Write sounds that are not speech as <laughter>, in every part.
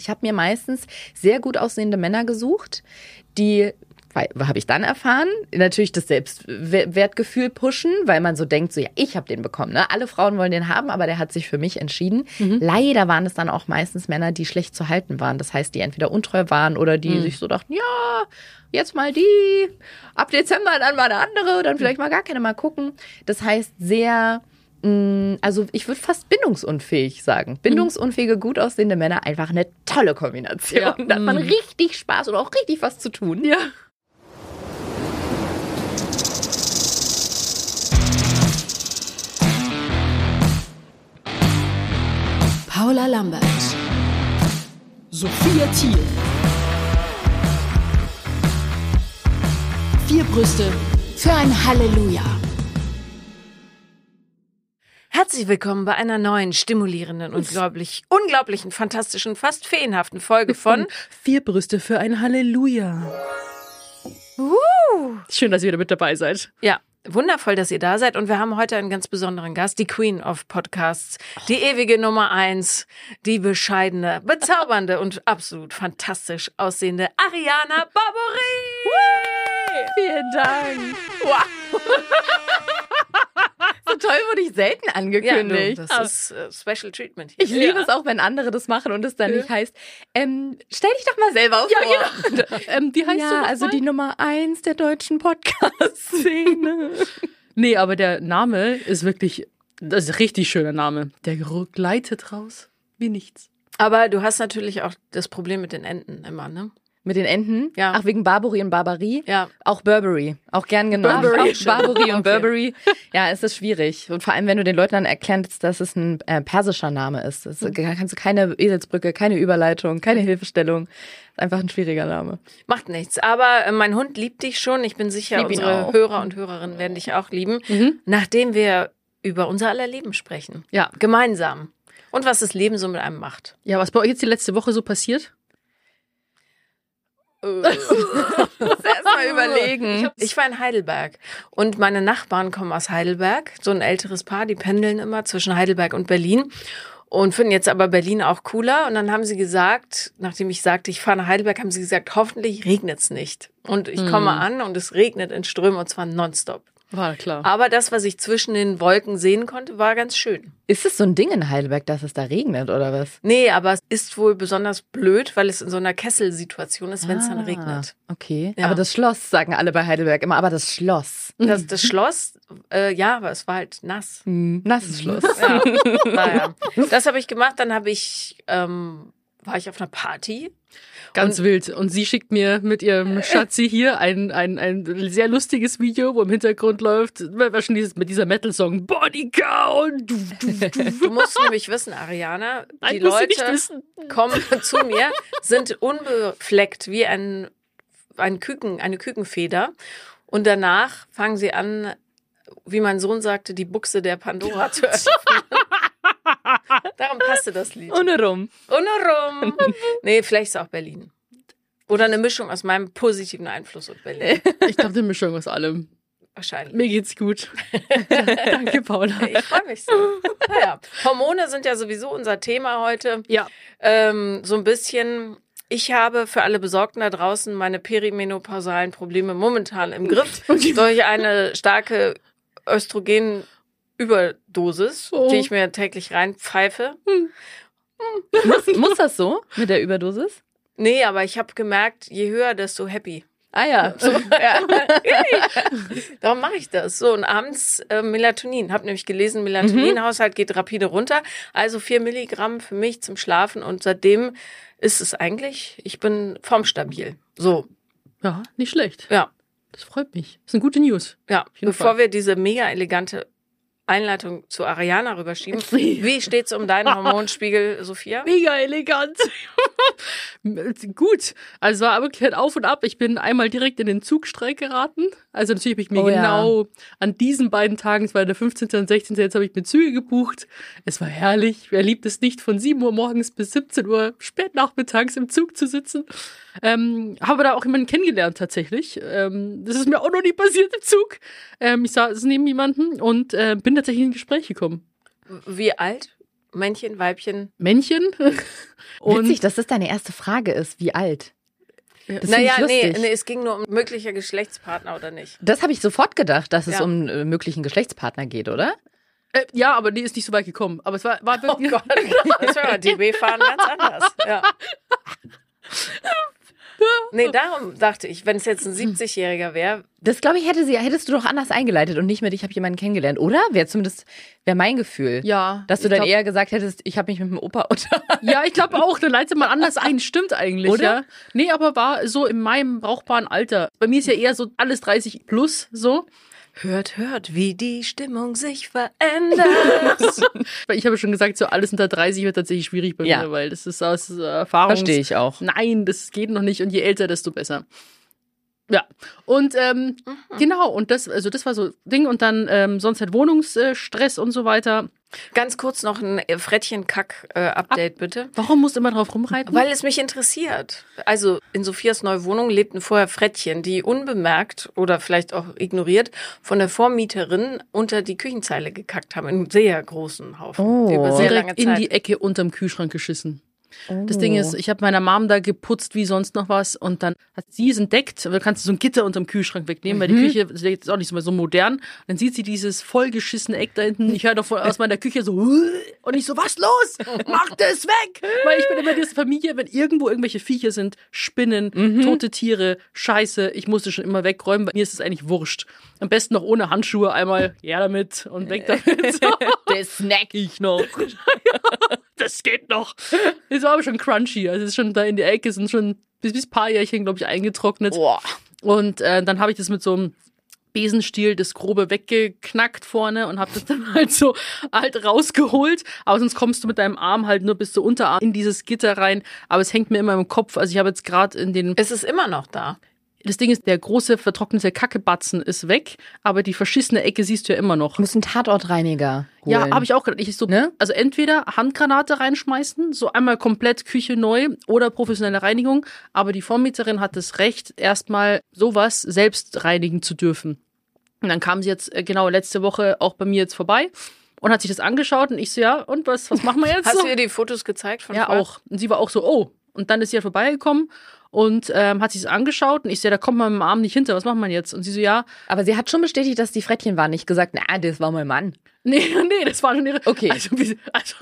ich habe mir meistens sehr gut aussehende Männer gesucht, die habe ich dann erfahren, natürlich das Selbstwertgefühl pushen, weil man so denkt, so ja, ich habe den bekommen. Ne? Alle Frauen wollen den haben, aber der hat sich für mich entschieden. Mhm. Leider waren es dann auch meistens Männer, die schlecht zu halten waren. Das heißt, die entweder untreu waren oder die mhm. sich so dachten, ja, jetzt mal die, ab Dezember dann mal eine andere, dann vielleicht mal gar keine mal gucken. Das heißt, sehr also ich würde fast bindungsunfähig sagen. Bindungsunfähige, gut aussehende Männer, einfach eine tolle Kombination. Ja. Da hat man mhm. richtig Spaß und auch richtig was zu tun. Ja. Paula Lambert, Sophia Thiel. Vier Brüste für ein Halleluja. Herzlich willkommen bei einer neuen, stimulierenden, unglaublich, unglaublichen, fantastischen, fast feenhaften Folge von Vier Brüste für ein Halleluja. Uh. Schön, dass ihr wieder mit dabei seid. Ja, Wundervoll, dass ihr da seid und wir haben heute einen ganz besonderen Gast, die Queen of Podcasts, die ewige Nummer eins, die bescheidene, bezaubernde und absolut fantastisch aussehende Ariana Barbouri. Vielen Dank. Wow. So toll wurde ich selten angekündigt. Ja, das ist uh, Special Treatment. Hier. Ich liebe ja. es auch, wenn andere das machen und es dann ja. nicht heißt, ähm, stell dich doch mal selber vor. Ja, genau. <laughs> ähm, die heißt ja, also mal? die Nummer eins der deutschen Podcast-Szene. <laughs> nee, aber der Name ist wirklich, das ist ein richtig schöner Name. Der gleitet raus wie nichts. Aber du hast natürlich auch das Problem mit den Enden immer, ne? Mit den Enten? Ja. Ach, wegen Barbary und Barbarie? Ja. Auch Burberry. Auch gern genannt. Burberry. Auch Barbary und <laughs> Burberry. Ja, ist das schwierig. Und vor allem, wenn du den Leuten dann erkennst, dass es ein äh, persischer Name ist. Das, da kannst du keine Eselsbrücke, keine Überleitung, keine Hilfestellung. Ist einfach ein schwieriger Name. Macht nichts. Aber äh, mein Hund liebt dich schon. Ich bin sicher, unsere Hörer und Hörerinnen werden dich auch lieben. Mhm. Nachdem wir über unser aller Leben sprechen. Ja. Gemeinsam. Und was das Leben so mit einem macht. Ja, was bei euch jetzt die letzte Woche so passiert? Erstmal überlegen. Ich war in Heidelberg und meine Nachbarn kommen aus Heidelberg, so ein älteres Paar, die pendeln immer zwischen Heidelberg und Berlin und finden jetzt aber Berlin auch cooler. Und dann haben sie gesagt, nachdem ich sagte, ich fahre nach Heidelberg, haben sie gesagt, hoffentlich regnet's nicht. Und ich komme hm. an und es regnet in Strömen und zwar nonstop. War klar. Aber das, was ich zwischen den Wolken sehen konnte, war ganz schön. Ist es so ein Ding in Heidelberg, dass es da regnet oder was? Nee, aber es ist wohl besonders blöd, weil es in so einer Kesselsituation ist, wenn es ah, dann regnet. Okay. Ja. Aber das Schloss sagen alle bei Heidelberg immer, aber das Schloss. Das, das Schloss, äh, ja, aber es war halt nass. Mhm. Nasses Schloss. Ja. naja. Das habe ich gemacht. Dann habe ich, ähm, war ich auf einer Party Ganz und, wild. Und sie schickt mir mit ihrem Schatzi hier ein, ein, ein sehr lustiges Video, wo im Hintergrund läuft, wahrscheinlich mit dieser Metal-Song Body Count. Du, musst nämlich wissen, Ariana, die Nein, Leute kommen zu mir, sind unbefleckt wie ein, ein Küken, eine Kükenfeder. Und danach fangen sie an, wie mein Sohn sagte, die Buchse der Pandora zu <laughs> öffnen. Darum passte das Lied. Ohne rum. Ohne rum. Nee, vielleicht ist es auch Berlin. Oder eine Mischung aus meinem positiven Einfluss und Berlin. <laughs> Ich glaube, eine Mischung aus allem. Wahrscheinlich. Mir geht's gut. <laughs> Danke, Paula. Ich freue mich so. Naja, Hormone sind ja sowieso unser Thema heute. Ja. Ähm, so ein bisschen. Ich habe für alle Besorgten da draußen meine perimenopausalen Probleme momentan im Griff <laughs> durch eine starke Östrogen Überdosis, oh. die ich mir täglich reinpfeife. Hm. Muss, muss das so mit der Überdosis? Nee, aber ich habe gemerkt, je höher, desto happy. Ah ja. <laughs> So, ja. <laughs> Darum mache ich das. So, und abends äh, Melatonin. Hab nämlich gelesen, Melatoninhaushalt geht rapide runter. Also vier Milligramm für mich zum Schlafen. Und seitdem ist es eigentlich, ich bin formstabil. So. Ja, nicht schlecht. Ja. Das freut mich. Das sind gute News. Ja, bevor Fall. wir diese mega elegante Einleitung zu Ariana rüberschieben. <laughs> Wie steht's um deinen Hormonspiegel, Sophia? Mega elegant. <laughs> Gut. Also war wirklich halt auf und ab. Ich bin einmal direkt in den Zugstreik geraten. Also natürlich habe ich mir oh, genau ja. an diesen beiden Tagen, es war der 15. und 16. Jetzt habe ich mir Züge gebucht. Es war herrlich. Wer liebt es nicht, von 7 Uhr morgens bis 17 Uhr spät nachmittags im Zug zu sitzen? Ähm, habe da auch jemanden kennengelernt tatsächlich. Ähm, das ist mir auch noch nie passiert im Zug. Ähm, ich saß neben jemanden und äh, bin tatsächlich in ein Gespräch gekommen. Wie alt? Männchen, Weibchen. Männchen. <laughs> Und Witzig, dass das deine erste Frage ist. Wie alt? Das naja, nee, nee, es ging nur um mögliche Geschlechtspartner oder nicht. Das habe ich sofort gedacht, dass es Ja. um äh, möglichen Geschlechtspartner geht, oder? äh, ja, aber die ist nicht so weit gekommen. Aber es war, war Oh wirklich. Gott, das war DB fahren ganz anders. Ja. <laughs> <laughs> Nee, darum dachte ich, wenn es jetzt ein 70-Jähriger wäre, Das glaube ich hätte sie, hättest du doch anders eingeleitet und nicht mit ich habe jemanden kennengelernt, oder? Wäre zumindest wäre mein Gefühl. Ja. Dass du dann glaub- eher gesagt hättest, ich habe mich mit dem Opa <laughs> unterhalten. Ja, ich glaube auch, dann leitet man anders ein. Stimmt eigentlich, Oder? ja. Nee, aber war so in meinem brauchbaren Alter. Bei mir ist ja eher so alles 30 plus so. Hört, hört, wie die Stimmung sich verändert. <laughs> Ich habe schon gesagt, so alles unter 30 wird tatsächlich schwierig bei Ja. mir, weil das ist aus äh, Erfahrung. Verstehe ich auch. Nein, das geht noch nicht. Und je älter, desto besser. Ja. Und ähm, Mhm. genau, und das, also das war so Ding. Und dann ähm, sonst halt Wohnungsstress und so weiter. Ganz kurz noch ein Frettchen-Kack-Update, bitte. Warum musst du immer drauf rumreiten? Weil es mich interessiert. Also in Sophias neue Wohnung lebten vorher Frettchen, die unbemerkt oder vielleicht auch ignoriert von der Vormieterin unter die Küchenzeile gekackt haben. In einem sehr großen Haufen. Oh. Über sehr lange direkt in Zeit. die Ecke unterm Kühlschrank geschissen. Das Ding ist, ich habe meiner Mom da geputzt wie sonst noch was und dann hat sie es entdeckt. Du kannst so ein Gitter unterm Kühlschrank wegnehmen, weil die Küche ist jetzt auch nicht so mehr so modern. Dann sieht sie dieses vollgeschissene Eck da hinten. Ich höre doch von, aus meiner Küche so <laughs> und ich so, was los? Mach das weg! <laughs> Weil ich bin immer diese Familie, wenn irgendwo irgendwelche Viecher sind, Spinnen, tote Tiere, Scheiße, ich musste schon immer wegräumen, weil mir ist es eigentlich wurscht. Am besten noch ohne Handschuhe einmal, ja damit und weg damit. <laughs> So. Das snack ich noch. Das geht noch. <laughs> Ist aber schon crunchy. Also es ist schon da in der Ecke, sind schon bis, bis paar Jährchen, glaube ich, eingetrocknet. Boah. Und äh, dann habe ich das mit so einem Besenstiel das grobe weggeknackt vorne und habe das dann <laughs> halt so halt rausgeholt. Aber sonst kommst du mit deinem Arm halt nur bis zur Unterarm in dieses Gitter rein. Aber es hängt mir immer im Kopf. Also ich habe jetzt gerade in den es ist immer noch da. Das Ding ist, der große vertrocknete Kackebatzen ist weg, aber die verschissene Ecke siehst du ja immer noch. Du musst einen Tatortreiniger holen. Ja, habe ich auch gedacht. Ich so, Ne? also entweder Handgranate reinschmeißen, so einmal komplett Küche neu oder professionelle Reinigung. Aber die Vormieterin hat das Recht, erstmal sowas selbst reinigen zu dürfen. Und dann kam sie jetzt äh, genau letzte Woche auch bei mir jetzt vorbei und hat sich das angeschaut und ich so, ja, und was, was machen wir jetzt? Hast so? du ihr die Fotos gezeigt von Ja, vorher? auch. Und sie war auch so, oh. Und dann ist sie ja vorbeigekommen und ähm, hat sich angeschaut und ich ja, da kommt man mit dem Arm nicht hinter, was macht man jetzt? Und sie so, ja, Aber sie hat schon bestätigt, dass die Frettchen waren. Nicht gesagt, na, das war mein Mann. nee, <laughs> nee, das war schon ihre. Okay. Also wie, also,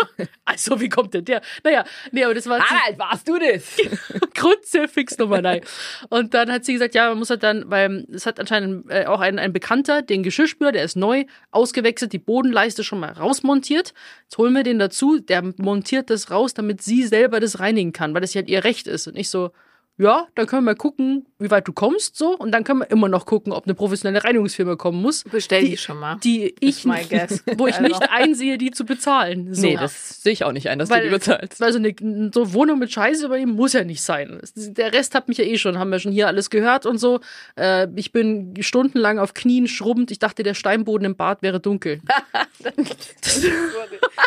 also, wie kommt denn der? Naja, nee, aber das war Harald, warst du das? <laughs> Kruzifix Nummer nein. Und dann hat sie gesagt, ja, man muss halt dann, weil es hat anscheinend äh, auch ein, ein Bekannter, den Geschirrspüler, der ist neu ausgewechselt, die Bodenleiste schon mal rausmontiert. Jetzt holen wir den dazu, der montiert das raus, damit sie selber das reinigen kann, weil das ja halt ihr Recht ist. Und ich so, ja, dann können wir mal gucken, wie weit du kommst, so. Und dann können wir immer noch gucken, ob eine professionelle Reinigungsfirma kommen muss. Bestell die schon mal. Die ich, my guess. <laughs> wo ich nicht einsehe, die zu bezahlen. So. Nee, das sehe ich auch nicht ein, dass du die bezahlst. Also eine so Wohnung mit Scheiße übernehmen muss ja nicht sein. Der Rest hat mich ja eh schon, haben wir schon hier alles gehört und so. Äh, ich bin stundenlang auf Knien schrubbend. Ich dachte, der Steinboden im Bad wäre dunkel. <laughs>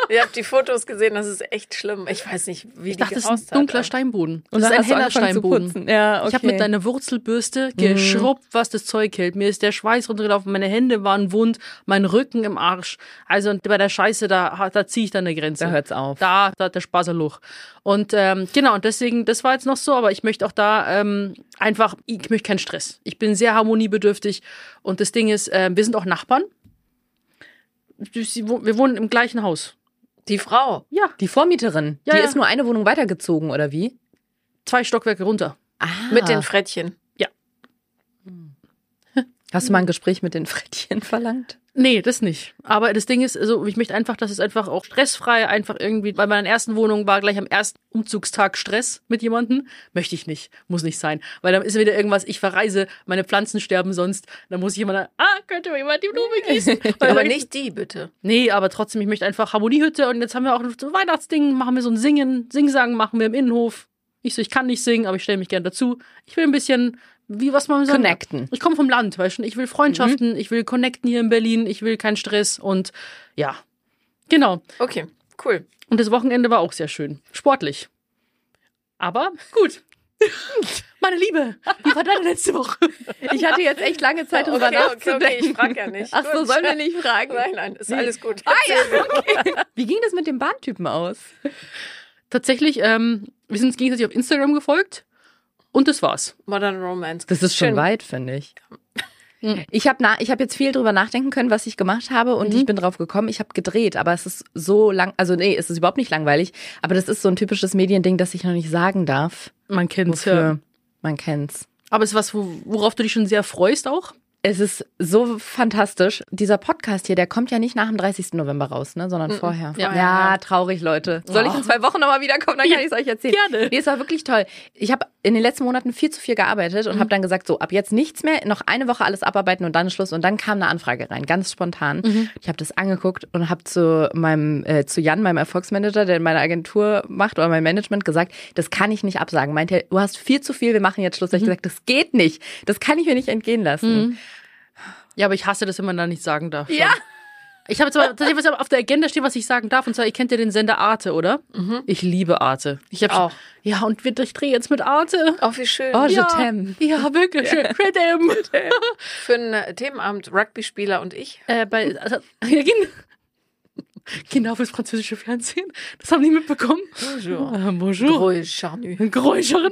Ihr habt die Fotos gesehen, das ist echt schlimm. Ich weiß nicht, wie Ich die dachte, das ist ein hat. dunkler Steinboden. Und das ist ein heller Steinboden. Putzen. Ja, okay. Ich habe mit deiner Wurzelbürste geschrubbt, was das Zeug hält. Mir ist der Schweiß runtergelaufen, meine Hände waren wund, mein Rücken im Arsch. Also und bei der Scheiße, da, da ziehe ich dann eine Grenze. Da hört's auf. Da, da hat der Spaß ein Loch. Und ähm, genau, und deswegen, das war jetzt noch so, aber ich möchte auch da ähm, einfach, ich möchte keinen Stress. Ich bin sehr harmoniebedürftig und das Ding ist, äh, wir sind auch Nachbarn. Wir wohnen im gleichen Haus. Die Frau. Ja, Die Vormieterin, Ja, die ja. ist nur eine Wohnung weitergezogen, oder wie? Zwei Stockwerke runter. Ah. Mit den Frettchen. Hast du mal ein Gespräch mit den Frettchen verlangt? Nee, das nicht. Aber das Ding ist, also ich möchte einfach, dass es einfach auch stressfrei, einfach irgendwie, bei meiner ersten Wohnung war gleich am ersten Umzugstag Stress mit jemandem. Möchte ich nicht. Muss nicht sein. Weil dann ist wieder irgendwas, ich verreise, meine Pflanzen sterben sonst. Dann muss ich jemand, ah, könnte mir jemand die Blume gießen. <laughs> Weil Aber ich- nicht die, bitte. Nee, aber trotzdem, ich möchte einfach Harmoniehütte und jetzt haben wir auch so Weihnachtsding, machen wir so ein Singen, Singsang machen wir im Innenhof. Ich so, ich kann nicht singen, aber ich stelle mich gern dazu. Ich will ein bisschen, wie was man so Connecten. Ich komme vom Land, weißt du, ich will Freundschaften, ich will connecten hier in Berlin, ich will keinen Stress und ja. Genau. Okay, cool. Und das Wochenende war auch sehr schön. Sportlich. Aber gut. <laughs> Meine Liebe, wie war deine letzte Woche? Ich hatte jetzt echt lange Zeit, drüber okay, nachzudenken. okay, okay, ich frage ja nicht. Ach so, sollen wir nicht fragen? Nein, nein, ist alles gut. Ah, ja, okay. Wie ging das mit dem Bahntypen aus? Tatsächlich, ähm, wir sind uns gegenseitig auf Instagram gefolgt und das war's. Modern Romance. Das ist schon Schön. weit, finde ich. Mhm. Ich habe ich hab jetzt viel drüber nachdenken können, was ich gemacht habe und ich bin drauf gekommen, ich habe gedreht, aber es ist so lang, also nee, es ist überhaupt nicht langweilig, aber das ist so ein typisches Mediending, das ich noch nicht sagen darf, Man kennt's wofür ja. man kennt's. Aber es ist was, wo- worauf du dich schon sehr freust auch? Es ist so fantastisch. Dieser Podcast hier, der kommt ja nicht nach dem 30. November raus, ne, sondern vorher. Ja. Ja, traurig, Leute. Soll ich in zwei Wochen nochmal wiederkommen? Dann <laughs> kann ich es euch erzählen. Gerne. Nee, es war wirklich toll. Ich habe in den letzten Monaten viel zu viel gearbeitet und habe dann gesagt, so, ab jetzt nichts mehr, noch eine Woche alles abarbeiten und dann ist Schluss. Und dann kam eine Anfrage rein, ganz spontan. Ich habe das angeguckt und habe zu meinem, äh, zu Jan, meinem Erfolgsmanager, der meine Agentur macht oder mein Management gesagt, das kann ich nicht absagen. Meint er, du hast viel zu viel, wir machen jetzt Schluss. Da hab ich gesagt, das geht nicht. Das kann ich mir nicht entgehen lassen. Ja, aber ich hasse das, wenn man da nicht sagen darf. Ja. Ich habe jetzt aber tatsächlich was auf der Agenda stehen, was ich sagen darf. Und zwar, ihr kennt ja den Sender Arte, oder? Ich liebe Arte. Ich hab Mhm. Auch. Ja, und wir- ich drehe jetzt mit Arte. Oh, wie schön. Oh, ja, t'aime. ja, wirklich. schön. <laughs> T'aime. <laughs> Für einen äh, Themenabend Rugby-Spieler und ich. Äh, bei, also, <laughs> genau fürs französische Fernsehen. Das haben die mitbekommen. Bonjour. Ah, bonjour. Gros Charnu. Gros Charnu.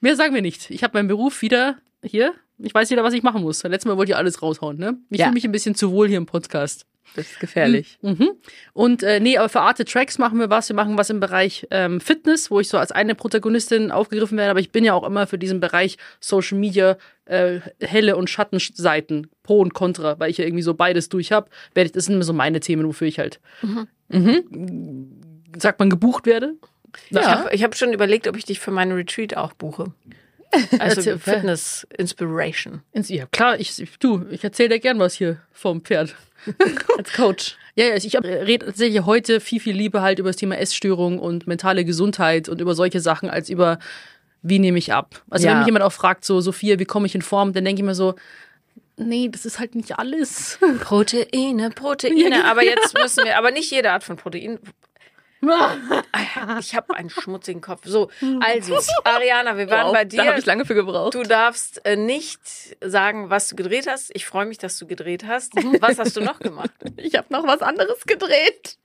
Mehr sagen wir nicht. Ich habe meinen Beruf wieder hier. Ich weiß wieder, was ich machen muss. Letztes Mal wollt ihr alles raushauen, ne? Ich Ja. fühle mich ein bisschen zu wohl hier im Podcast. Das ist gefährlich. Mhm. Und äh, nee, aber für Arte Tracks machen wir was. Wir machen was im Bereich ähm, Fitness, wo ich so als eine Protagonistin aufgegriffen werde. Aber ich bin ja auch immer für diesen Bereich Social Media äh, helle und Schattenseiten, Pro und Contra, weil ich ja irgendwie so beides durch habe. Das sind immer so meine Themen, wofür ich halt, Mhm. sagt man, gebucht werde. Ich habe hab schon überlegt, ob ich dich für meinen Retreat auch buche. <laughs> Also Fitness Inspiration. Ins- Ja, klar, ich, du, ich erzähle dir gern was hier vom Pferd. <laughs> Als Coach. Ja, ja, ich rede tatsächlich heute viel, viel lieber halt über das Thema Essstörung und mentale Gesundheit und über solche Sachen als über, wie nehme ich ab. Also Ja. wenn mich jemand auch fragt, so, Sophia, wie komme ich in Form, dann denke ich mir so, nee, das ist halt nicht alles. Proteine, Proteine. <laughs> Aber jetzt müssen wir, aber nicht jede Art von Protein. Ich habe einen schmutzigen Kopf. So, also, Ariana, wir <laughs> waren Wow, bei Da habe dir. ich lange für gebraucht. Du darfst äh, nicht sagen, was du gedreht hast. Ich freue mich, dass du gedreht hast. Was hast du noch gemacht? <laughs> Ich habe noch was anderes gedreht.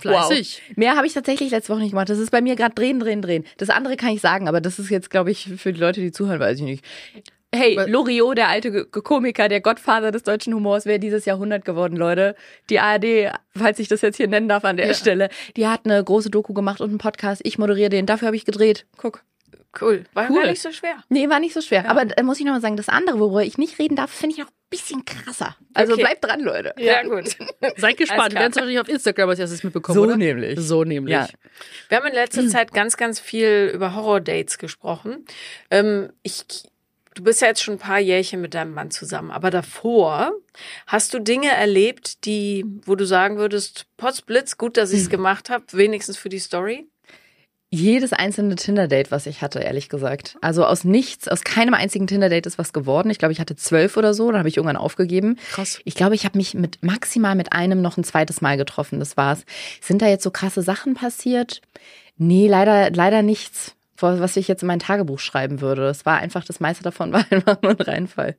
Fleißig. Mehr habe ich tatsächlich letzte Woche nicht gemacht. Das ist bei mir gerade drehen, drehen, drehen. Das andere kann ich sagen, aber das ist jetzt, glaube ich, für die Leute, die zuhören, weiß ich nicht. Hey, Loriot, der alte G- Komiker, der Gottvater des deutschen Humors, wäre dieses Jahrhundert geworden, Leute. Die ARD, falls ich das jetzt hier nennen darf an der Ja. Stelle, die hat eine große Doku gemacht und einen Podcast. Ich moderiere den. Dafür habe ich gedreht. Guck. Cool. War Cool. gar nicht so schwer. Nee, war nicht so schwer. Aber äh, muss ich nochmal sagen, das andere, worüber ich nicht reden darf, finde ich noch ein bisschen krasser. Also Okay. bleibt dran, Leute. Ja, gut. <laughs> Seid gespannt. Wir werden es wahrscheinlich auf Instagram als erstes mitbekommen, So oder? nämlich. So nämlich. Ja. Wir haben in letzter Zeit ganz, ganz viel über Horror-Dates gesprochen. Ähm, ich, du bist ja jetzt schon ein paar Jährchen mit deinem Mann zusammen, aber davor hast du Dinge erlebt, die, wo du sagen würdest, Potzblitz, gut, dass ich es gemacht habe, wenigstens für die Story? Jedes einzelne Tinder-Date, was ich hatte, ehrlich gesagt. Also aus nichts, aus keinem einzigen Tinder-Date ist was geworden. Ich glaube, ich hatte zwölf oder so, dann habe ich irgendwann aufgegeben. Krass. Ich glaube, ich habe mich mit maximal mit einem noch ein zweites Mal getroffen. Das war's. Sind da jetzt so krasse Sachen passiert? Nee, leider, leider nichts, was ich jetzt in mein Tagebuch schreiben würde. Es war einfach, das meiste davon <laughs> war einfach nur ein Reinfall.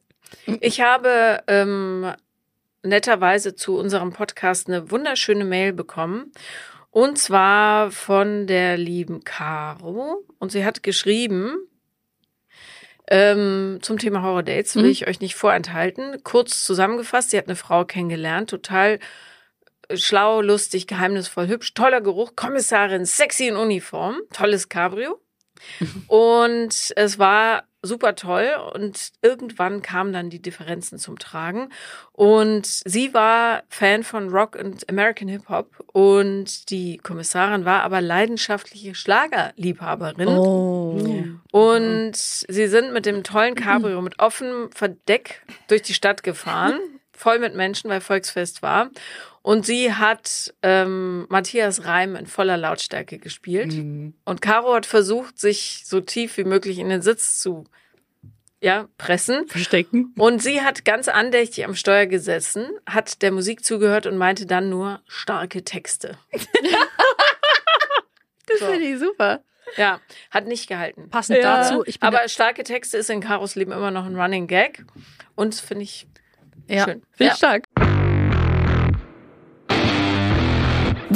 Ich habe ähm, netterweise zu unserem Podcast eine wunderschöne Mail bekommen. Und zwar von der lieben Caro. Und sie hat geschrieben, ähm, zum Thema Horror Dates will Mhm. ich euch nicht vorenthalten. Kurz zusammengefasst, sie hat eine Frau kennengelernt, total äh, schlau, lustig, geheimnisvoll, hübsch, toller Geruch, Kommissarin, sexy in Uniform, tolles Cabrio. Und es war super toll und irgendwann kamen dann die Differenzen zum Tragen. Und sie war Fan von Rock und American Hip Hop und die Kommissarin war aber leidenschaftliche Schlagerliebhaberin. Oh. Und sie sind mit dem tollen Cabrio mit offenem Verdeck durch die Stadt gefahren, voll mit Menschen, weil Volksfest war. Und sie hat ähm, Matthias Reim in voller Lautstärke gespielt. Und Caro hat versucht, sich so tief wie möglich in den Sitz zu ja, pressen. Verstecken. Und sie hat ganz andächtig am Steuer gesessen, hat der Musik zugehört und meinte dann nur starke Texte. <laughs> Das So. finde ich super. Ja, hat nicht gehalten. Passend Ja. dazu, ich bin Aber starke Texte ist in Karos Leben immer noch ein Running Gag. Und finde ich ja, schön. Finde Ja. ich stark.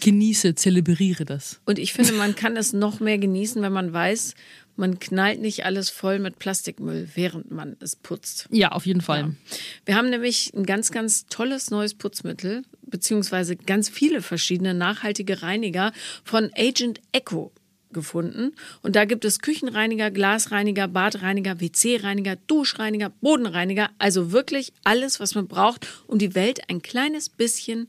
Genieße, zelebriere das. Und ich finde, man kann es noch mehr genießen, wenn man weiß, man knallt nicht alles voll mit Plastikmüll, während man es putzt. Ja, auf jeden Fall. Wir haben nämlich ein ganz, ganz tolles neues Putzmittel, beziehungsweise ganz viele verschiedene nachhaltige Reiniger von Agent Echo gefunden. Und da gibt es Küchenreiniger, Glasreiniger, Badreiniger, WC-Reiniger, Duschreiniger, Bodenreiniger. Also wirklich alles, was man braucht, um die Welt ein kleines bisschen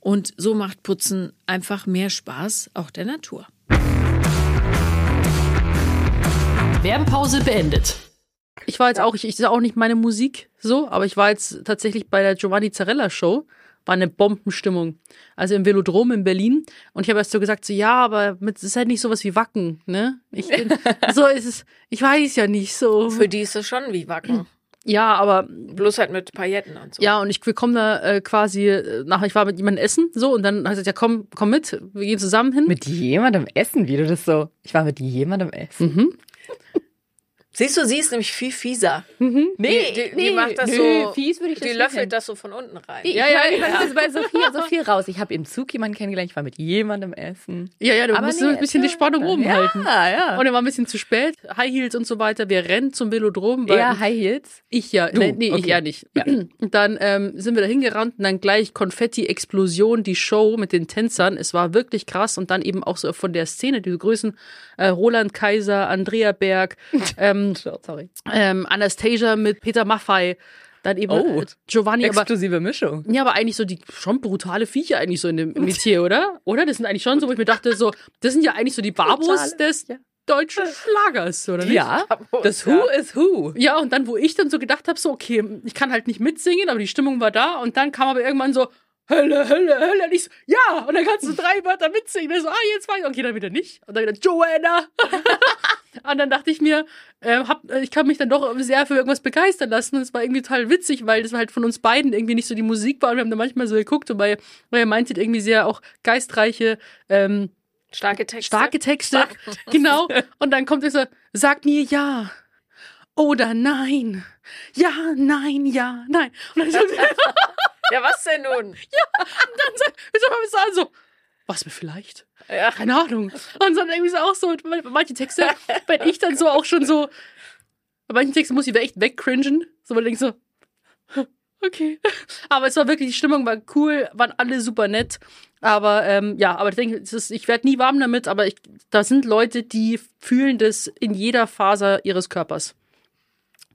und so macht Putzen einfach mehr Spaß, auch der Natur. Werbepause beendet. Ich war jetzt auch, ich, ich sage auch nicht meine Musik so, aber ich war jetzt tatsächlich bei der Giovanni Zarella Show. War eine Bombenstimmung. Also im Velodrom in Berlin. Und ich habe erst so gesagt, so, ja, aber mit, es ist halt nicht sowas wie Wacken, ne? Ich bin, <laughs> so ist es, ich weiß ja nicht so. Für die ist es schon wie Wacken. Ja, aber Bloß halt mit Pailletten und so. Ja, und ich wir kommen da äh, quasi äh, nach, ich war mit jemandem essen, so, und dann hat er gesagt, ja, komm, komm mit, wir gehen zusammen hin. Mit jemandem essen, wie du das so. Ich war mit jemandem essen. Siehst du, sie ist nämlich viel fieser. Nee, die, die, die macht das nö, so. fies würde ich das die löffelt nennen. das so von unten rein. Ja, ja, ich war ja. bei Sophia so viel raus. Ich habe im Zug jemanden kennengelernt, ich war mit jemandem essen. Ja, ja, du Aber musst nee, so ein bisschen die Spannung oben Ja, halten. ja. Und er war ein bisschen zu spät, High Heels und so weiter. Wir rennen zum Velodrom, Eher High Heels. ich ja, Du, nee, nee ich okay. ja nicht. <clears throat> Und dann ähm, sind wir da hingerannt und dann gleich Konfetti-Explosion, die Show mit den Tänzern. Es war wirklich krass und dann eben auch so von der Szene, diese Größen, äh, Roland Kaiser, Andrea Berg, <laughs> ähm, Sorry. ähm, Anastasia mit Peter Maffei, dann eben Oh. äh, Giovanni, aber Exklusive Mischung. ja, aber eigentlich so die schon brutale Viecher eigentlich so in dem Metier, oder? Oder? Das sind eigentlich schon so, wo ich mir dachte, so, das sind ja eigentlich so die Barbos Brutale des Viecher. deutschen Schlagers, oder nicht? Ja, das ja. Who is Who. Ja, und dann, wo ich dann so gedacht habe, so, okay, ich kann halt nicht mitsingen, aber die Stimmung war da. Und dann kam aber irgendwann so, Hölle, Hölle, Hölle. Und ich so, ja. Und dann kannst du drei Wörter mitsingen. Ich so, ah, jetzt weiß ich. Okay, dann wieder nicht. Und dann wieder, Joanna. <laughs> und dann dachte ich mir, äh, hab, äh, ich kann mich dann doch sehr für irgendwas begeistern lassen. Und es war irgendwie total witzig, weil das halt von uns beiden irgendwie nicht so die Musik war. Und wir haben da manchmal so geguckt, und weil, weil er meinte irgendwie sehr auch geistreiche, ähm, Starke Texte. starke Texte. <laughs> Genau. Und dann kommt er so, sag mir ja. Oder nein. Ja, nein, ja, nein. Und dann, so, und <laughs> Ja, was denn nun? dann sagt, ich sag mal bis dahin so, was mir vielleicht? Ja. Keine Ahnung. Und dann irgendwie so auch so, manche Texte, wenn ich dann so auch schon so, bei manchen Texten muss ich echt wegcringen. So, man denkt so, <laughs> okay. Aber es war wirklich, die Stimmung war cool, waren alle super nett. Aber ähm, ja, aber ich denke, ist, ich werde nie warm damit, aber ich, da sind Leute, die fühlen das in jeder Faser ihres Körpers.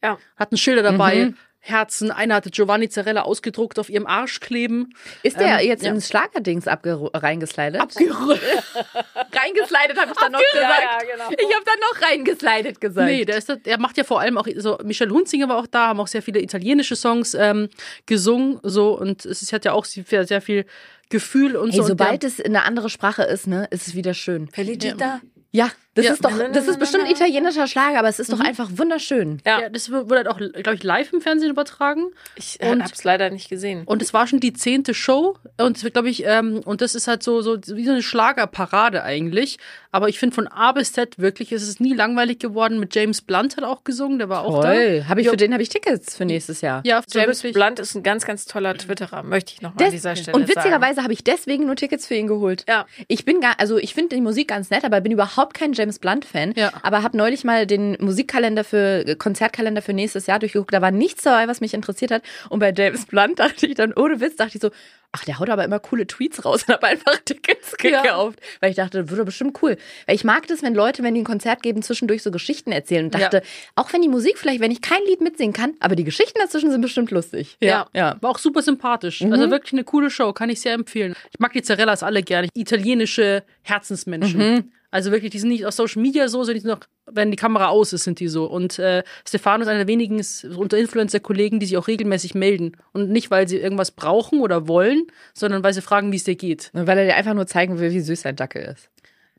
Ja. Hatten Schilder dabei, Mhm. Herzen. Einer hatte Giovanni Zarella ausgedruckt auf ihrem Arsch kleben. Ist der Ähm, jetzt ja. ins Schlagerdings reingeslidet? Abgerollt. <laughs> reingeslidet habe ich dann noch gesagt. ja, genau. Ich habe dann noch reingeslidet gesagt. Nee, der, ist, der macht ja vor allem auch so, Michel Hunzinger war auch da, haben auch sehr viele italienische Songs ähm, gesungen, so, und es ist, hat ja auch sehr, sehr viel Gefühl und Hey, so. und der- sobald es in eine andere Sprache ist, ne, ist es wieder schön. Felicita. Ja, das Ja. ist doch, das ist bestimmt italienischer Schlager, aber es ist doch einfach wunderschön. Ja, ja, das wurde halt auch, glaube ich, live im Fernsehen übertragen. ich Und- habe es leider nicht gesehen. Und es war schon die zehnte Show und glaube ich, ähm, und das ist halt so, so wie so eine Schlagerparade eigentlich. Aber ich finde von A bis Z wirklich, es ist nie langweilig geworden. Mit James Blunt hat auch gesungen, der war auch Toll. da. Hab ich, Ja. Für den habe ich Tickets für nächstes Jahr. Ja, so James wirklich. Blunt ist ein ganz, ganz toller Twitterer, möchte ich noch mal an dieser Stelle und witzigerweise habe ich deswegen nur Tickets für ihn geholt. Ja. Ich bin gar, also ich finde die Musik ganz nett, aber bin überhaupt kein James Blunt-Fan. Ja. Aber habe neulich mal den Musikkalender für, äh, Konzertkalender für nächstes Jahr durchgeguckt. Da war nichts dabei, was mich interessiert hat. Und bei James Blunt <laughs> dachte ich dann, ohne Witz, dachte ich so, ach, der haut aber immer coole Tweets raus und habe einfach Tickets Ja. gekauft. Weil ich dachte, das würde bestimmt cool. Weil ich mag das, wenn Leute, wenn die ein Konzert geben, zwischendurch so Geschichten erzählen. Und dachte, Ja. auch wenn die Musik vielleicht, wenn ich kein Lied mitsingen kann, aber die Geschichten dazwischen sind bestimmt lustig. Ja. Ja. War auch super sympathisch. Also wirklich eine coole Show, kann ich sehr empfehlen. Ich mag die Zarellas alle gerne. Italienische Herzensmenschen. Also wirklich, die sind nicht auf Social Media so, sondern die sind noch, wenn die Kamera aus ist, sind die so. Und äh, Stefano ist einer der wenigen so unter Influencer-Kollegen, die sich auch regelmäßig melden. Und nicht, weil sie irgendwas brauchen oder wollen, sondern weil sie fragen, wie es dir geht. Weil er dir einfach nur zeigen will, wie süß sein Dackel ist.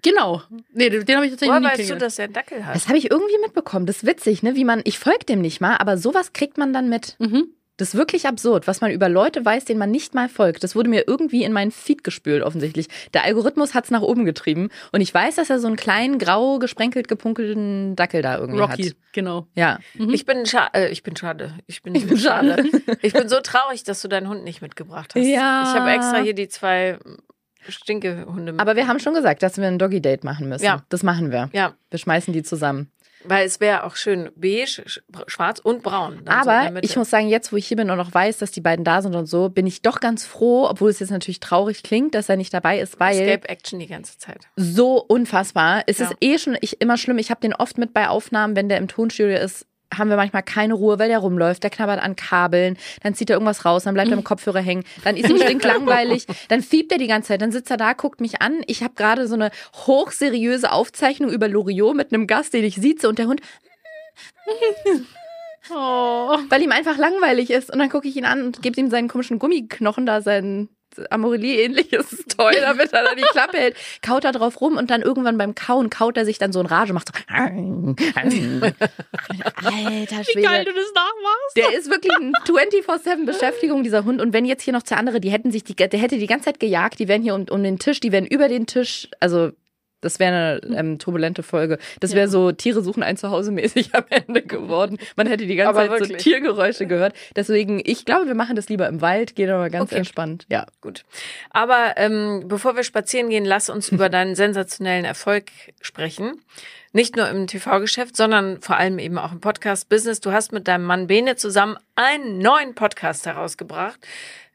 Genau. Nee, den den habe ich tatsächlich Woher nie weißt du, kennengelernt. dass er einen Dackel hat? Das habe ich irgendwie mitbekommen. Das ist witzig, ne? Wie man, ich folge dem nicht mal, aber sowas kriegt man dann mit. Mhm. Das ist wirklich absurd, was man über Leute weiß, denen man nicht mal folgt. Das wurde mir irgendwie in meinen Feed gespült, offensichtlich. Der Algorithmus hat's nach oben getrieben. Und ich weiß, dass er so einen kleinen, grau, gesprenkelt, gepunkelten Dackel da irgendwie Rocky, hat. genau. Ja. Ich bin scha äh, ich bin schade. Ich bin, <laughs> Ich bin schade. Ich bin so traurig, dass du deinen Hund nicht mitgebracht hast. Ja. Ich habe extra hier die zwei Stinkehunde mit. Aber wir haben schon gesagt, dass wir ein Doggy-Date machen müssen. Ja. Das machen wir. ja, Wir schmeißen die zusammen. Weil es wäre auch schön beige, sch- schwarz und braun. so Aber Mitte. ich muss sagen, jetzt, wo ich hier bin und noch weiß, dass die beiden da sind und so, bin ich doch ganz froh, obwohl es jetzt natürlich traurig klingt, dass er nicht dabei ist, weil Escape Action die ganze Zeit. so unfassbar. Es Ja. ist eh schon ich, immer schlimm. Ich habe den oft mit bei Aufnahmen, wenn der im Tonstudio ist, haben wir manchmal keine Ruhe, weil der rumläuft, der knabbert an Kabeln, dann zieht er irgendwas raus, dann bleibt er im Kopfhörer hängen, dann ist ihm stinklangweilig, <laughs> dann fiebt er die ganze Zeit, dann sitzt er da, guckt mich an. Ich habe gerade so eine hochseriöse Aufzeichnung über Loriot mit einem Gast, den ich sieze und der Hund, Oh. <laughs> <laughs> weil ihm einfach langweilig ist und dann gucke ich ihn an und gebe ihm seinen komischen Gummiknochen da, sein Amorelie-ähnliches Toy, damit er da die Klappe hält, kaut er drauf rum und dann irgendwann beim Kauen kaut er sich dann so in Rage, macht so Alter Wie geil Schwede. du das nachmachst. Der ist wirklich eine 24-7 Beschäftigung, dieser Hund. Und wenn jetzt hier noch zwei andere, die hätten sich, die, der hätte die ganze Zeit gejagt, die wären hier um, um den Tisch, die wären über den Tisch, also das wäre eine ähm, turbulente Folge. Das wäre so Tiere suchen ein Zuhause mäßig <laughs> am Ende geworden. Man hätte die ganze Aber Zeit so wirklich. Tiergeräusche gehört. Deswegen, ich glaube, wir machen das lieber im Wald, gehen aber ganz Okay. entspannt. Ja. Gut. Aber ähm, bevor wir spazieren gehen, lass uns über <laughs> deinen sensationellen Erfolg sprechen. Nicht nur im TV-Geschäft, sondern vor allem eben auch im Podcast-Business. Du hast mit deinem Mann Bene zusammen einen neuen Podcast herausgebracht.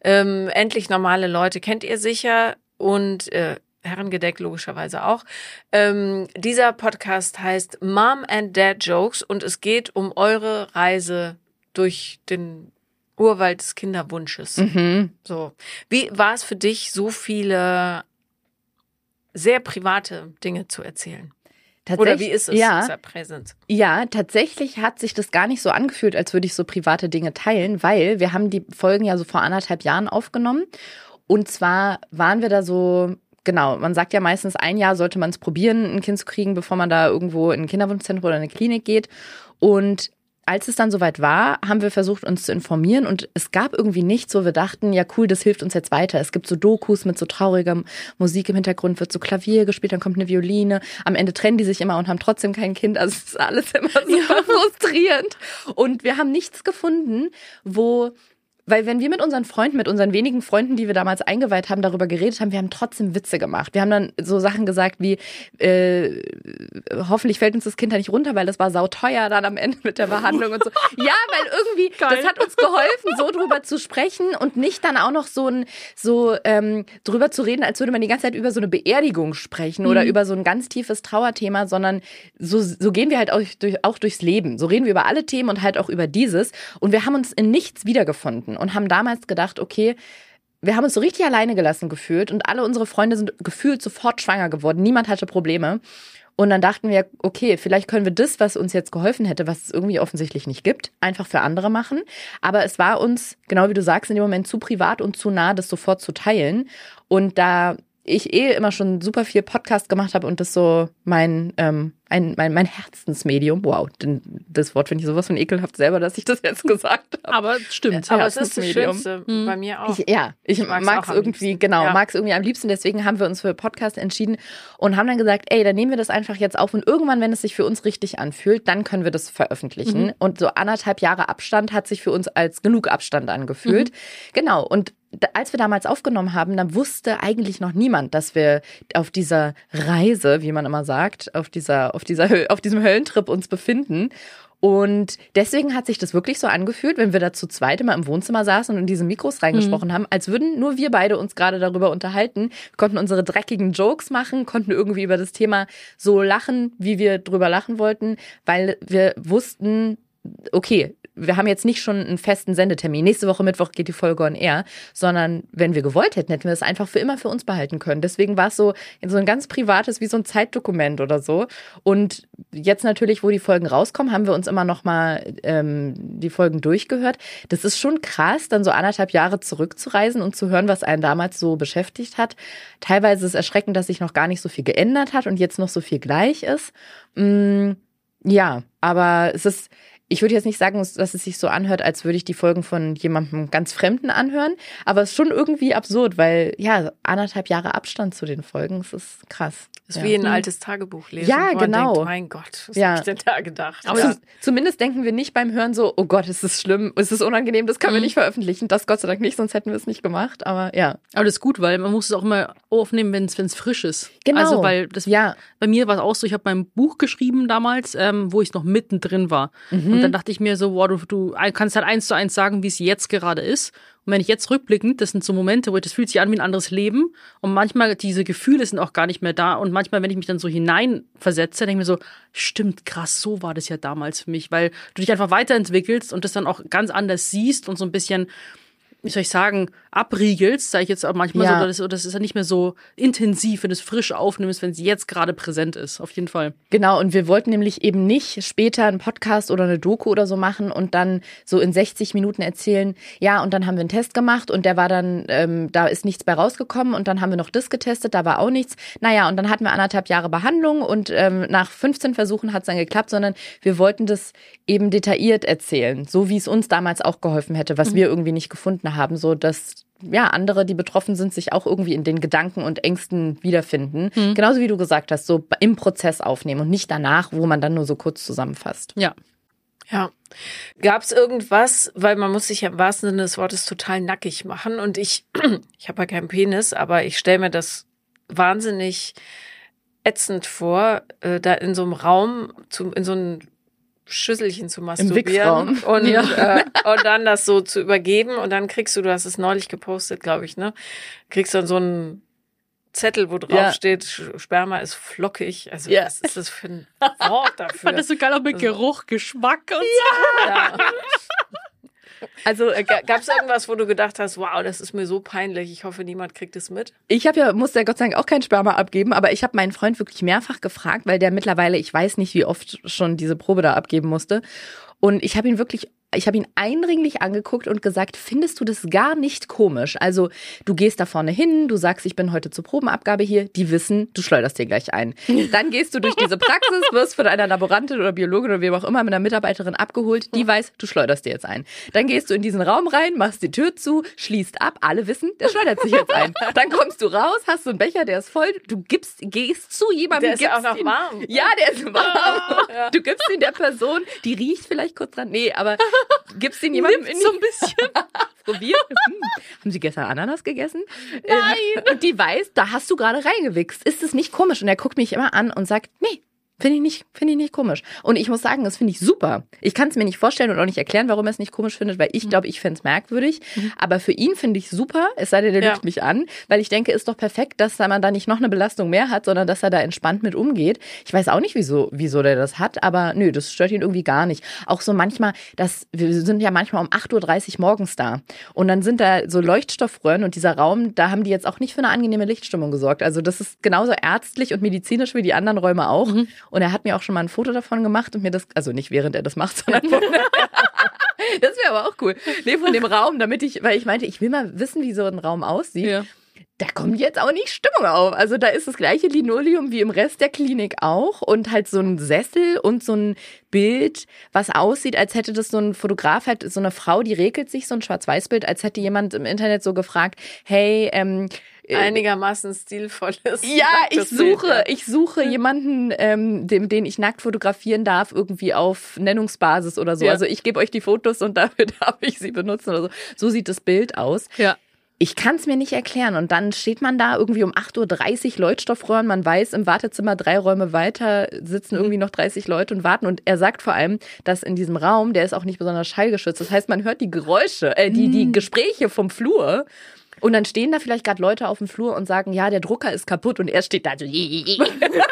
Ähm, Endlich normale Leute kennt ihr sicher und äh, Herrengedeck logischerweise auch. Ähm, dieser Podcast heißt Mom and Dad Jokes und es geht um eure Reise durch den Urwald des Kinderwunsches. Mhm. So. Wie war es für dich, so viele sehr private Dinge zu erzählen? Oder wie ist es? Ja. Ist er präsent? Ja, tatsächlich hat sich das gar nicht so angefühlt, als würde ich so private Dinge teilen, weil wir haben die Folgen ja so vor anderthalb Jahren aufgenommen. Und zwar waren wir da so, genau, man sagt ja meistens, ein Jahr sollte man es probieren, ein Kind zu kriegen, bevor man da irgendwo in ein Kinderwunschzentrum oder in eine Klinik geht. Und als es dann soweit war, haben wir versucht, uns zu informieren und es gab irgendwie nichts, wo wir dachten, ja cool, das hilft uns jetzt weiter. Es gibt so Dokus mit so trauriger Musik im Hintergrund, wird so Klavier gespielt, dann kommt eine Violine. Am Ende trennen die sich immer und haben trotzdem kein Kind. Also es ist alles <laughs> immer super frustrierend. Und wir haben nichts gefunden, wo weil wenn wir mit unseren Freunden, mit unseren wenigen Freunden, die wir damals eingeweiht haben, darüber geredet haben, wir haben trotzdem Witze gemacht. Wir haben dann so Sachen gesagt wie, äh, hoffentlich fällt uns das Kind da nicht runter, weil das war sauteuer dann am Ende mit der Behandlung und so. <laughs> Ja, weil irgendwie, Geil. das hat uns geholfen, so drüber zu sprechen und nicht dann auch noch so ein, so ähm, drüber zu reden, als würde man die ganze Zeit über so eine Beerdigung sprechen mhm. oder über so ein ganz tiefes Trauerthema, sondern so, so gehen wir halt auch, durch, auch durchs Leben. So reden wir über alle Themen und halt auch über dieses. Und wir haben uns in nichts wiedergefunden und haben damals gedacht, okay, wir haben uns so richtig alleine gelassen gefühlt und alle unsere Freunde sind gefühlt sofort schwanger geworden. Niemand hatte Probleme. Und dann dachten wir, okay, vielleicht können wir das, was uns jetzt geholfen hätte, was es irgendwie offensichtlich nicht gibt, einfach für andere machen. Aber es war uns, genau wie du sagst, in dem Moment zu privat und zu nah, das sofort zu teilen. Und da ich eh immer schon super viel Podcast gemacht habe und das so mein, ähm, ein, mein, mein Herzensmedium, wow, denn das Wort finde ich sowas von ekelhaft selber, dass ich das jetzt <laughs> gesagt habe. Aber stimmt. Aber es ist das Schönste hm. bei mir auch. Ich, ja, ich, ich mag es irgendwie, genau, ja. mag es irgendwie am liebsten. Deswegen haben wir uns für Podcast entschieden und haben dann gesagt, ey, dann nehmen wir das einfach jetzt auf und irgendwann, wenn es sich für uns richtig anfühlt, dann können wir das veröffentlichen. Mhm. Und so anderthalb Jahre Abstand hat sich für uns als genug Abstand angefühlt. Mhm. Genau. Und als wir damals aufgenommen haben, dann wusste eigentlich noch niemand, dass wir auf dieser Reise, wie man immer sagt, auf dieser, auf dieser, auf diesem Höllentrip uns befinden. Und deswegen hat sich das wirklich so angefühlt, wenn wir da zu zweit immer im Wohnzimmer saßen und in diese Mikros reingesprochen mhm. haben, als würden nur wir beide uns gerade darüber unterhalten, wir konnten unsere dreckigen Jokes machen, konnten irgendwie über das Thema so lachen, wie wir drüber lachen wollten, weil wir wussten, okay, wir haben jetzt nicht schon einen festen Sendetermin. Nächste Woche Mittwoch geht die Folge on air, sondern wenn wir gewollt hätten, hätten wir es einfach für immer für uns behalten können. Deswegen war es so so ein ganz privates, wie so ein Zeitdokument oder so. Und jetzt natürlich, wo die Folgen rauskommen, haben wir uns immer noch mal ähm, die Folgen durchgehört. Das ist schon krass, dann so anderthalb Jahre zurückzureisen und zu hören, was einen damals so beschäftigt hat. Teilweise ist es erschreckend, dass sich noch gar nicht so viel geändert hat und jetzt noch so viel gleich ist. Mm, ja, aber es ist ich würde jetzt nicht sagen, dass es sich so anhört, als würde ich die Folgen von jemandem ganz Fremden anhören, aber es ist schon irgendwie absurd, weil ja, anderthalb Jahre Abstand zu den Folgen, es ist krass. Das ist ja. wie ein altes Tagebuch lesen. Ja, genau. Denkt, mein Gott, was ja. habe ich denn da gedacht? Aber ja. zumindest denken wir nicht beim Hören so, oh Gott, ist das schlimm, ist das unangenehm, das können mhm. wir nicht veröffentlichen. Das Gott sei Dank nicht, sonst hätten wir es nicht gemacht, aber ja. Aber das ist gut, weil man muss es auch immer aufnehmen, wenn es frisch ist. Genau. Also, weil das, ja. bei mir war es auch so, ich habe mein Buch geschrieben damals, ähm, wo ich noch mittendrin war. Mhm. Und dann dachte ich mir so, boah, du, du kannst halt eins zu eins sagen, wie es jetzt gerade ist. Und wenn ich jetzt rückblickend, das sind so Momente, wo das fühlt sich an wie ein anderes Leben. Und manchmal diese Gefühle sind auch gar nicht mehr da. Und manchmal, wenn ich mich dann so hineinversetze, denke ich mir so, stimmt, krass, so war das ja damals für mich. Weil du dich einfach weiterentwickelst und das dann auch ganz anders siehst und so ein bisschen wie soll ich sagen, abriegelst, sage ich jetzt auch manchmal ja. so, das, das ist ja nicht mehr so intensiv, wenn du es frisch aufnimmst, wenn es jetzt gerade präsent ist, auf jeden Fall. Genau, und wir wollten nämlich eben nicht später einen Podcast oder eine Doku oder so machen und dann so in 60 Minuten erzählen, ja, und dann haben wir einen Test gemacht und der war dann, ähm, da ist nichts bei rausgekommen und dann haben wir noch das getestet, da war auch nichts. Naja, und dann hatten wir anderthalb Jahre Behandlung und ähm, nach 15 Versuchen hat es dann geklappt, sondern wir wollten das eben detailliert erzählen, so wie es uns damals auch geholfen hätte, was mhm. wir irgendwie nicht gefunden haben, so dass ja, andere, die betroffen sind, sich auch irgendwie in den Gedanken und Ängsten wiederfinden. Mhm. Genauso wie du gesagt hast, so im Prozess aufnehmen und nicht danach, wo man dann nur so kurz zusammenfasst. Ja. Ja. Gab es irgendwas, weil man muss sich ja im wahrsten Sinne des Wortes total nackig machen und ich, <clears throat> ich habe ja keinen Penis, aber ich stelle mir das wahnsinnig ätzend vor, äh, da in so einem Raum, zu, in so einem Schüsselchen zu masturbieren und, ja. äh, und dann das so zu übergeben und dann kriegst du, du hast es neulich gepostet, glaube ich, ne? Kriegst dann so einen Zettel, wo drauf ja. steht, Sperma ist flockig. Also ja. was ist das für ein Wort <laughs> dafür? Fand das so geil auch mit also, Geruch, Geschmack und so. Ja. Also äh, gab es irgendwas, wo du gedacht hast, wow, das ist mir so peinlich, ich hoffe, niemand kriegt es mit? Ich habe ja, musste ja Gott sei Dank auch kein Sperma abgeben, aber ich habe meinen Freund wirklich mehrfach gefragt, weil der mittlerweile, ich weiß nicht, wie oft schon diese Probe da abgeben musste. Und ich habe ihn wirklich ich habe ihn eindringlich angeguckt und gesagt, findest du das gar nicht komisch? Also du gehst da vorne hin, du sagst, ich bin heute zur Probenabgabe hier, die wissen, du schleuderst dir gleich ein. Dann gehst du durch diese Praxis, wirst von einer Laborantin oder Biologin oder wem auch immer mit einer Mitarbeiterin abgeholt, die weiß, du schleuderst dir jetzt ein. Dann gehst du in diesen Raum rein, machst die Tür zu, schließt ab, alle wissen, der schleudert sich jetzt ein. Dann kommst du raus, hast so einen Becher, der ist voll, du gibst, gehst zu jemandem, der ist auch noch warm. Ja, der ist warm. <laughs> Ja. Du gibst ihn der Person, die riecht vielleicht kurz dran. Nee, aber gibst ihn jemandem in so ein bisschen. <laughs> probiert. Hm, haben Sie gestern Ananas gegessen? Nein. Und die weiß, da hast du gerade reingewichst. Ist es nicht komisch? Und er guckt mich immer an und sagt, nee, Finde ich nicht, finde ich nicht komisch. Und ich muss sagen, das finde ich super. Ich kann es mir nicht vorstellen und auch nicht erklären, warum er es nicht komisch findet, weil ich mhm. glaube, ich fände es merkwürdig. Mhm. Aber für ihn finde ich super, es sei denn, der ja. lügt mich an, weil ich denke, ist doch perfekt, dass man da nicht noch eine Belastung mehr hat, sondern dass er da entspannt mit umgeht. Ich weiß auch nicht, wieso, wieso der das hat, aber nö, das stört ihn irgendwie gar nicht. Auch so manchmal, das, wir sind ja manchmal um 8.30 Uhr morgens da. Und dann sind da so Leuchtstoffröhren und dieser Raum, da haben die jetzt auch nicht für eine angenehme Lichtstimmung gesorgt. Also das ist genauso ärztlich und medizinisch wie die anderen Räume auch. Mhm. Und er hat mir auch schon mal ein Foto davon gemacht und mir das, also nicht während er das macht, <laughs> sondern <laughs> das wäre aber auch cool. Nee, von dem Raum, damit ich, weil ich meinte, ich will mal wissen, wie so ein Raum aussieht. Ja. Da kommt jetzt auch nicht Stimmung auf. Also da ist das gleiche Linoleum wie im Rest der Klinik auch und halt so ein Sessel und so ein Bild, was aussieht, als hätte das so ein Fotograf halt so eine Frau, die regelt sich so ein Schwarz-Weiß-Bild, als hätte jemand im Internet so gefragt, hey, ähm, äh, einigermaßen stilvolles. Ja, ich suche, ich suche jemanden, ähm, dem, den ich nackt fotografieren darf, irgendwie auf Nennungsbasis oder so. Ja. Also ich gebe euch die Fotos und <laughs> dafür darf ich sie benutzen oder so. So sieht das Bild aus. Ja. Ich kann es mir nicht erklären. Und dann steht man da irgendwie um 8.30 Uhr Leuchtstoffröhren. Man weiß, im Wartezimmer drei Räume weiter sitzen irgendwie noch 30 Leute und warten. Und er sagt vor allem, dass in diesem Raum, der ist auch nicht besonders schallgeschützt. Das heißt, man hört die Geräusche, äh, die, die mm. Gespräche vom Flur. Und dann stehen da vielleicht gerade Leute auf dem Flur und sagen, ja, der Drucker ist kaputt und er steht da so. <laughs>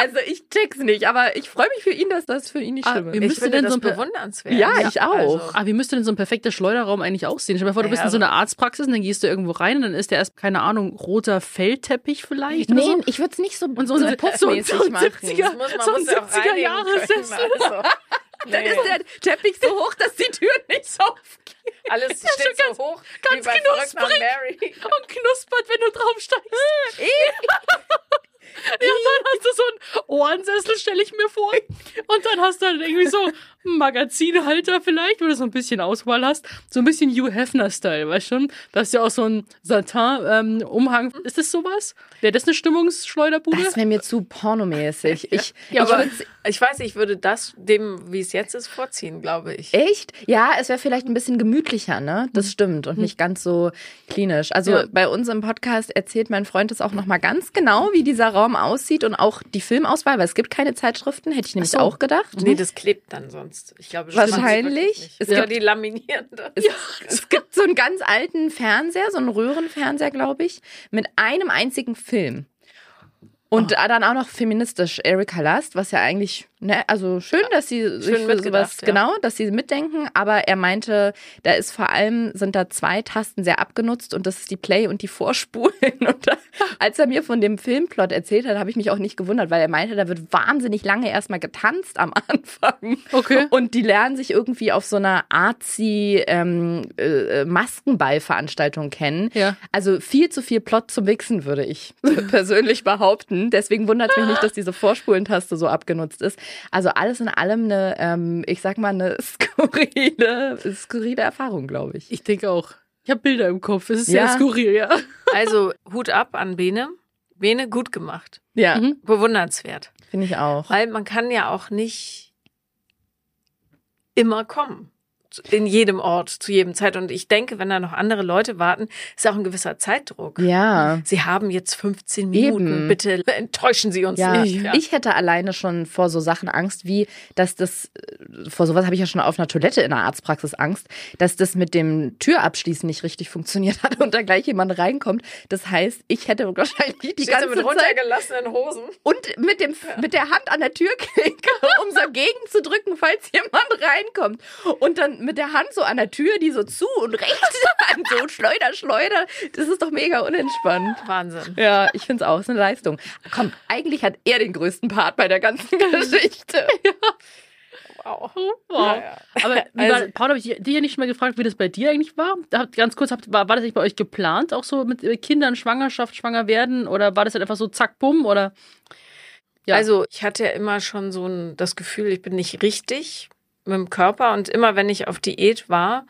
Also ich check's nicht, aber ich freue mich für ihn, dass das für ihn nicht ah, schlimm ist. Wie müsste denn das so ein bewundernswert? Ja, ich auch. Also. Aber ah, wie müsste denn so ein perfekter Schleuderraum eigentlich aussehen? Stell dir vor, du bist in so einer Arztpraxis und dann gehst du irgendwo rein und dann ist der erst, keine Ahnung, roter Feldteppich vielleicht Nee, so. ich würde es nicht so, und so, so, so, so, ein 70er, so ein 70er Jahres Sessel. Also. Nee. Dann ist der Teppich so hoch, dass die Tür nicht so aufgeht. Alles ja, steht so hoch, ganz knusprig und knuspert, wenn du draufsteigst. <laughs> Ja, dann hast du so einen Ohrensessel, stelle ich mir vor. Und dann hast du dann irgendwie so Magazinhalter vielleicht, wo du so ein bisschen Auswahl hast. So ein bisschen Hugh Hefner-Style, weißt du schon? Da ist ja auch so ein Satin-Umhang. Ähm, ist das sowas? Wäre das eine Stimmungsschleuderbude? Das wäre mir zu pornomäßig. Ich, ja, ich, aber ich weiß, ich würde das dem, wie es jetzt ist, vorziehen, glaube ich. Echt? Ja, es wäre vielleicht ein bisschen gemütlicher, ne? Das mhm. stimmt. Und mhm. nicht ganz so klinisch. Also ja. bei uns im Podcast erzählt mein Freund es auch nochmal ganz genau, wie dieser Raum aussieht und auch die Filmauswahl, weil es gibt keine Zeitschriften, hätte ich nämlich so. auch gedacht. Nee, das klebt dann sonst. Ich glaube, wahrscheinlich. Es ja, gibt, die laminieren das. Es, ja. es gibt so einen ganz alten Fernseher, so einen Röhrenfernseher, glaube ich, mit einem einzigen Film. Und oh. dann auch noch feministisch Erika Last, was ja eigentlich Ne, also schön, dass sie schön sich für sowas, ja. genau, dass sie mitdenken, aber er meinte, da ist vor allem, sind da zwei Tasten sehr abgenutzt und das ist die Play und die Vorspulen. <laughs> Und da, als er mir von dem Filmplot erzählt hat, habe ich mich auch nicht gewundert, weil er meinte, da wird wahnsinnig lange erstmal getanzt am <laughs> Anfang. Okay. Und die lernen sich irgendwie auf so einer artsy ähm, äh, Maskenballveranstaltung kennen. Ja. Also viel zu viel Plot zum Wichsen, würde ich <laughs> persönlich behaupten. Deswegen wundert es mich nicht, dass diese Vorspulentaste so abgenutzt ist. Also alles in allem eine, ähm, ich sag mal, eine <laughs> skurrile, skurrile Erfahrung, glaube ich. Ich denke auch. Ich habe Bilder im Kopf. Es ist ja. sehr skurril, ja. Also Hut ab an Bene. Bene gut gemacht. Ja. Mhm. Bewundernswert. Finde ich auch. Weil man kann ja auch nicht immer kommen in jedem Ort, zu jedem Zeit. Und ich denke, wenn da noch andere Leute warten, ist auch ein gewisser Zeitdruck. Ja. Sie haben jetzt 15 Minuten. Eben. Bitte enttäuschen Sie uns ja. nicht. Ja. Ich hätte alleine schon vor so Sachen Angst, wie, dass das, vor sowas habe ich ja schon auf einer Toilette in der Arztpraxis Angst, dass das mit dem Türabschließen nicht richtig funktioniert hat und da gleich jemand reinkommt. Das heißt, ich hätte wahrscheinlich die ganze mit runtergelassenen Hosen. Und mit dem, ja. mit der Hand an der Türklinke, <laughs> um so gegenzudrücken, falls jemand reinkommt. Und dann mit der Hand so an der Tür, die so zu und rechts <laughs> an, so Schleuder, Schleuder. Das ist doch mega unentspannt. Wahnsinn. Ja, ich finde es auch, ist eine Leistung. Komm, eigentlich hat er den größten Part bei der ganzen <laughs> Geschichte. ja. Wow. wow. Ja, ja. Aber also, war, Paul, habe ich dich ja nicht schon mal gefragt, wie das bei dir eigentlich war? Ganz kurz, war, war das nicht bei euch geplant, auch so mit Kindern, Schwangerschaft, schwanger werden? Oder war das halt einfach so zack, bumm? Oder? Ja. Also ich hatte ja immer schon so ein, das Gefühl, ich bin nicht richtig mit dem Körper und immer wenn ich auf Diät war,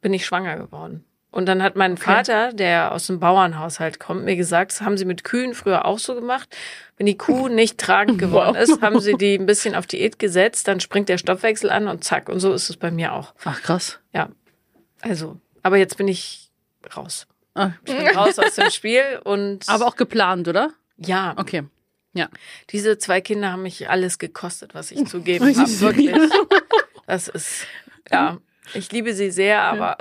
bin ich schwanger geworden. Und dann hat mein okay. Vater, der aus dem Bauernhaushalt kommt, mir gesagt, das haben sie mit Kühen früher auch so gemacht. Wenn die Kuh nicht tragend <laughs> geworden wow. ist, haben sie die ein bisschen auf Diät gesetzt, dann springt der Stoffwechsel an und zack. Und so ist es bei mir auch. Ach krass. Ja. Also, aber jetzt bin ich raus. Ah, Ich bin <laughs> raus aus dem Spiel und aber auch geplant, oder? ja, Okay. Ja. diese zwei Kinder haben mich alles gekostet, was ich zu geben <laughs> habe. Wirklich. Das ist, ja, ich liebe sie sehr, aber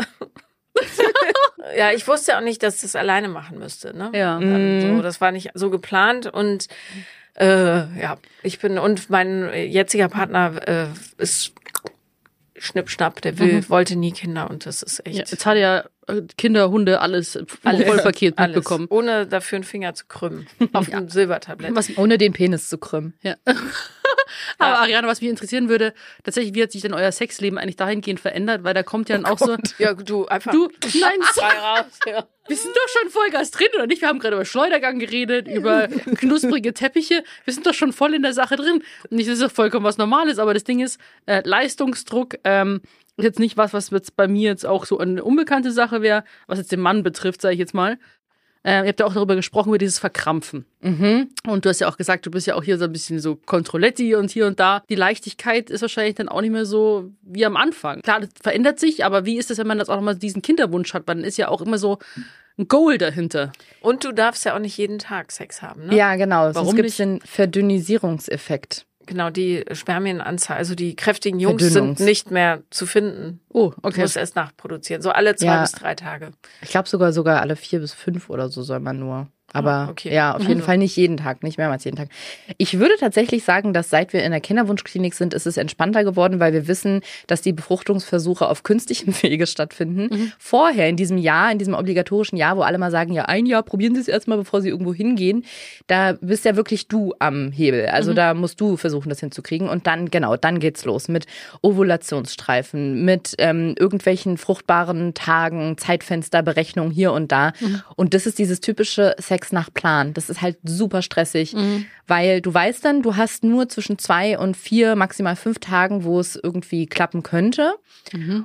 <laughs> ja, ich wusste auch nicht, dass ich das alleine machen müsste. Ne? Ja. So, das war nicht so geplant und äh, ja, ich bin und mein jetziger Partner äh, ist Schnippschnapp, der will, wollte nie Kinder und das ist echt ja. Jetzt hat er Kinder, Hunde, alles, Alles. Vollpaket alles, mitbekommen. ohne dafür einen Finger zu krümmen auf dem Silbertablett. Was, Ohne den Penis zu krümmen. ja. <laughs> Aber Ariane, was mich interessieren würde, tatsächlich, wie hat sich denn euer Sexleben eigentlich dahingehend verändert? Weil da kommt ja dann auch so, Ja, du einfach du, <laughs> nein, so, frei raus. Ja. wir sind doch schon Vollgas drin, oder nicht? Wir haben gerade über Schleudergang geredet, über <laughs> knusprige Teppiche. Wir sind doch schon voll in der Sache drin. Und nicht, das ist doch vollkommen was Normales, aber das Ding ist, äh, Leistungsdruck, ähm, ist jetzt nicht was, was jetzt bei mir jetzt auch so eine unbekannte Sache wäre, was jetzt den Mann betrifft, sage ich jetzt mal. Äh, ihr habt ja auch darüber gesprochen, über dieses Verkrampfen. Und du hast ja auch gesagt, du bist ja auch hier so ein bisschen so Kontrolletti und hier und da. Die Leichtigkeit ist wahrscheinlich dann auch nicht mehr so wie am Anfang. Klar, das verändert sich, aber wie ist es, wenn man das auch nochmal diesen Kinderwunsch hat? Dann ist ja auch immer so ein Goal dahinter. Und du darfst ja auch nicht jeden Tag Sex haben, ne? Ja, genau. Sonst Warum gibt es den Verdünnisierungseffekt. Genau, die Spermienanzahl, also die kräftigen Jungs sind nicht mehr zu finden. Oh, Du okay. musst erst nachproduzieren. So alle zwei Ja. bis drei Tage. Ich glaube sogar sogar alle vier bis fünf oder so soll man nur. Aber Ah, okay. ja, auf jeden Also. Fall nicht jeden Tag, nicht mehrmals jeden Tag. Ich würde tatsächlich sagen, dass seit wir in der Kinderwunschklinik sind, ist es entspannter geworden, weil wir wissen, dass die Befruchtungsversuche auf künstlichem <laughs> Wege stattfinden. Mhm. Vorher, in diesem Jahr, in diesem obligatorischen Jahr, wo alle mal sagen, ja, ein Jahr, probieren Sie es erstmal, bevor Sie irgendwo hingehen, da bist ja wirklich du am Hebel. Mhm. Also da musst du versuchen, das hinzukriegen. Und dann, genau, dann geht's los mit Ovulationsstreifen, mit ähm, irgendwelchen fruchtbaren Tagen, Zeitfensterberechnung hier und da. Und das ist dieses typische Sex nach Plan. Das ist halt super stressig, weil du weißt dann, du hast nur zwischen zwei und vier, maximal fünf Tagen, wo es irgendwie klappen könnte.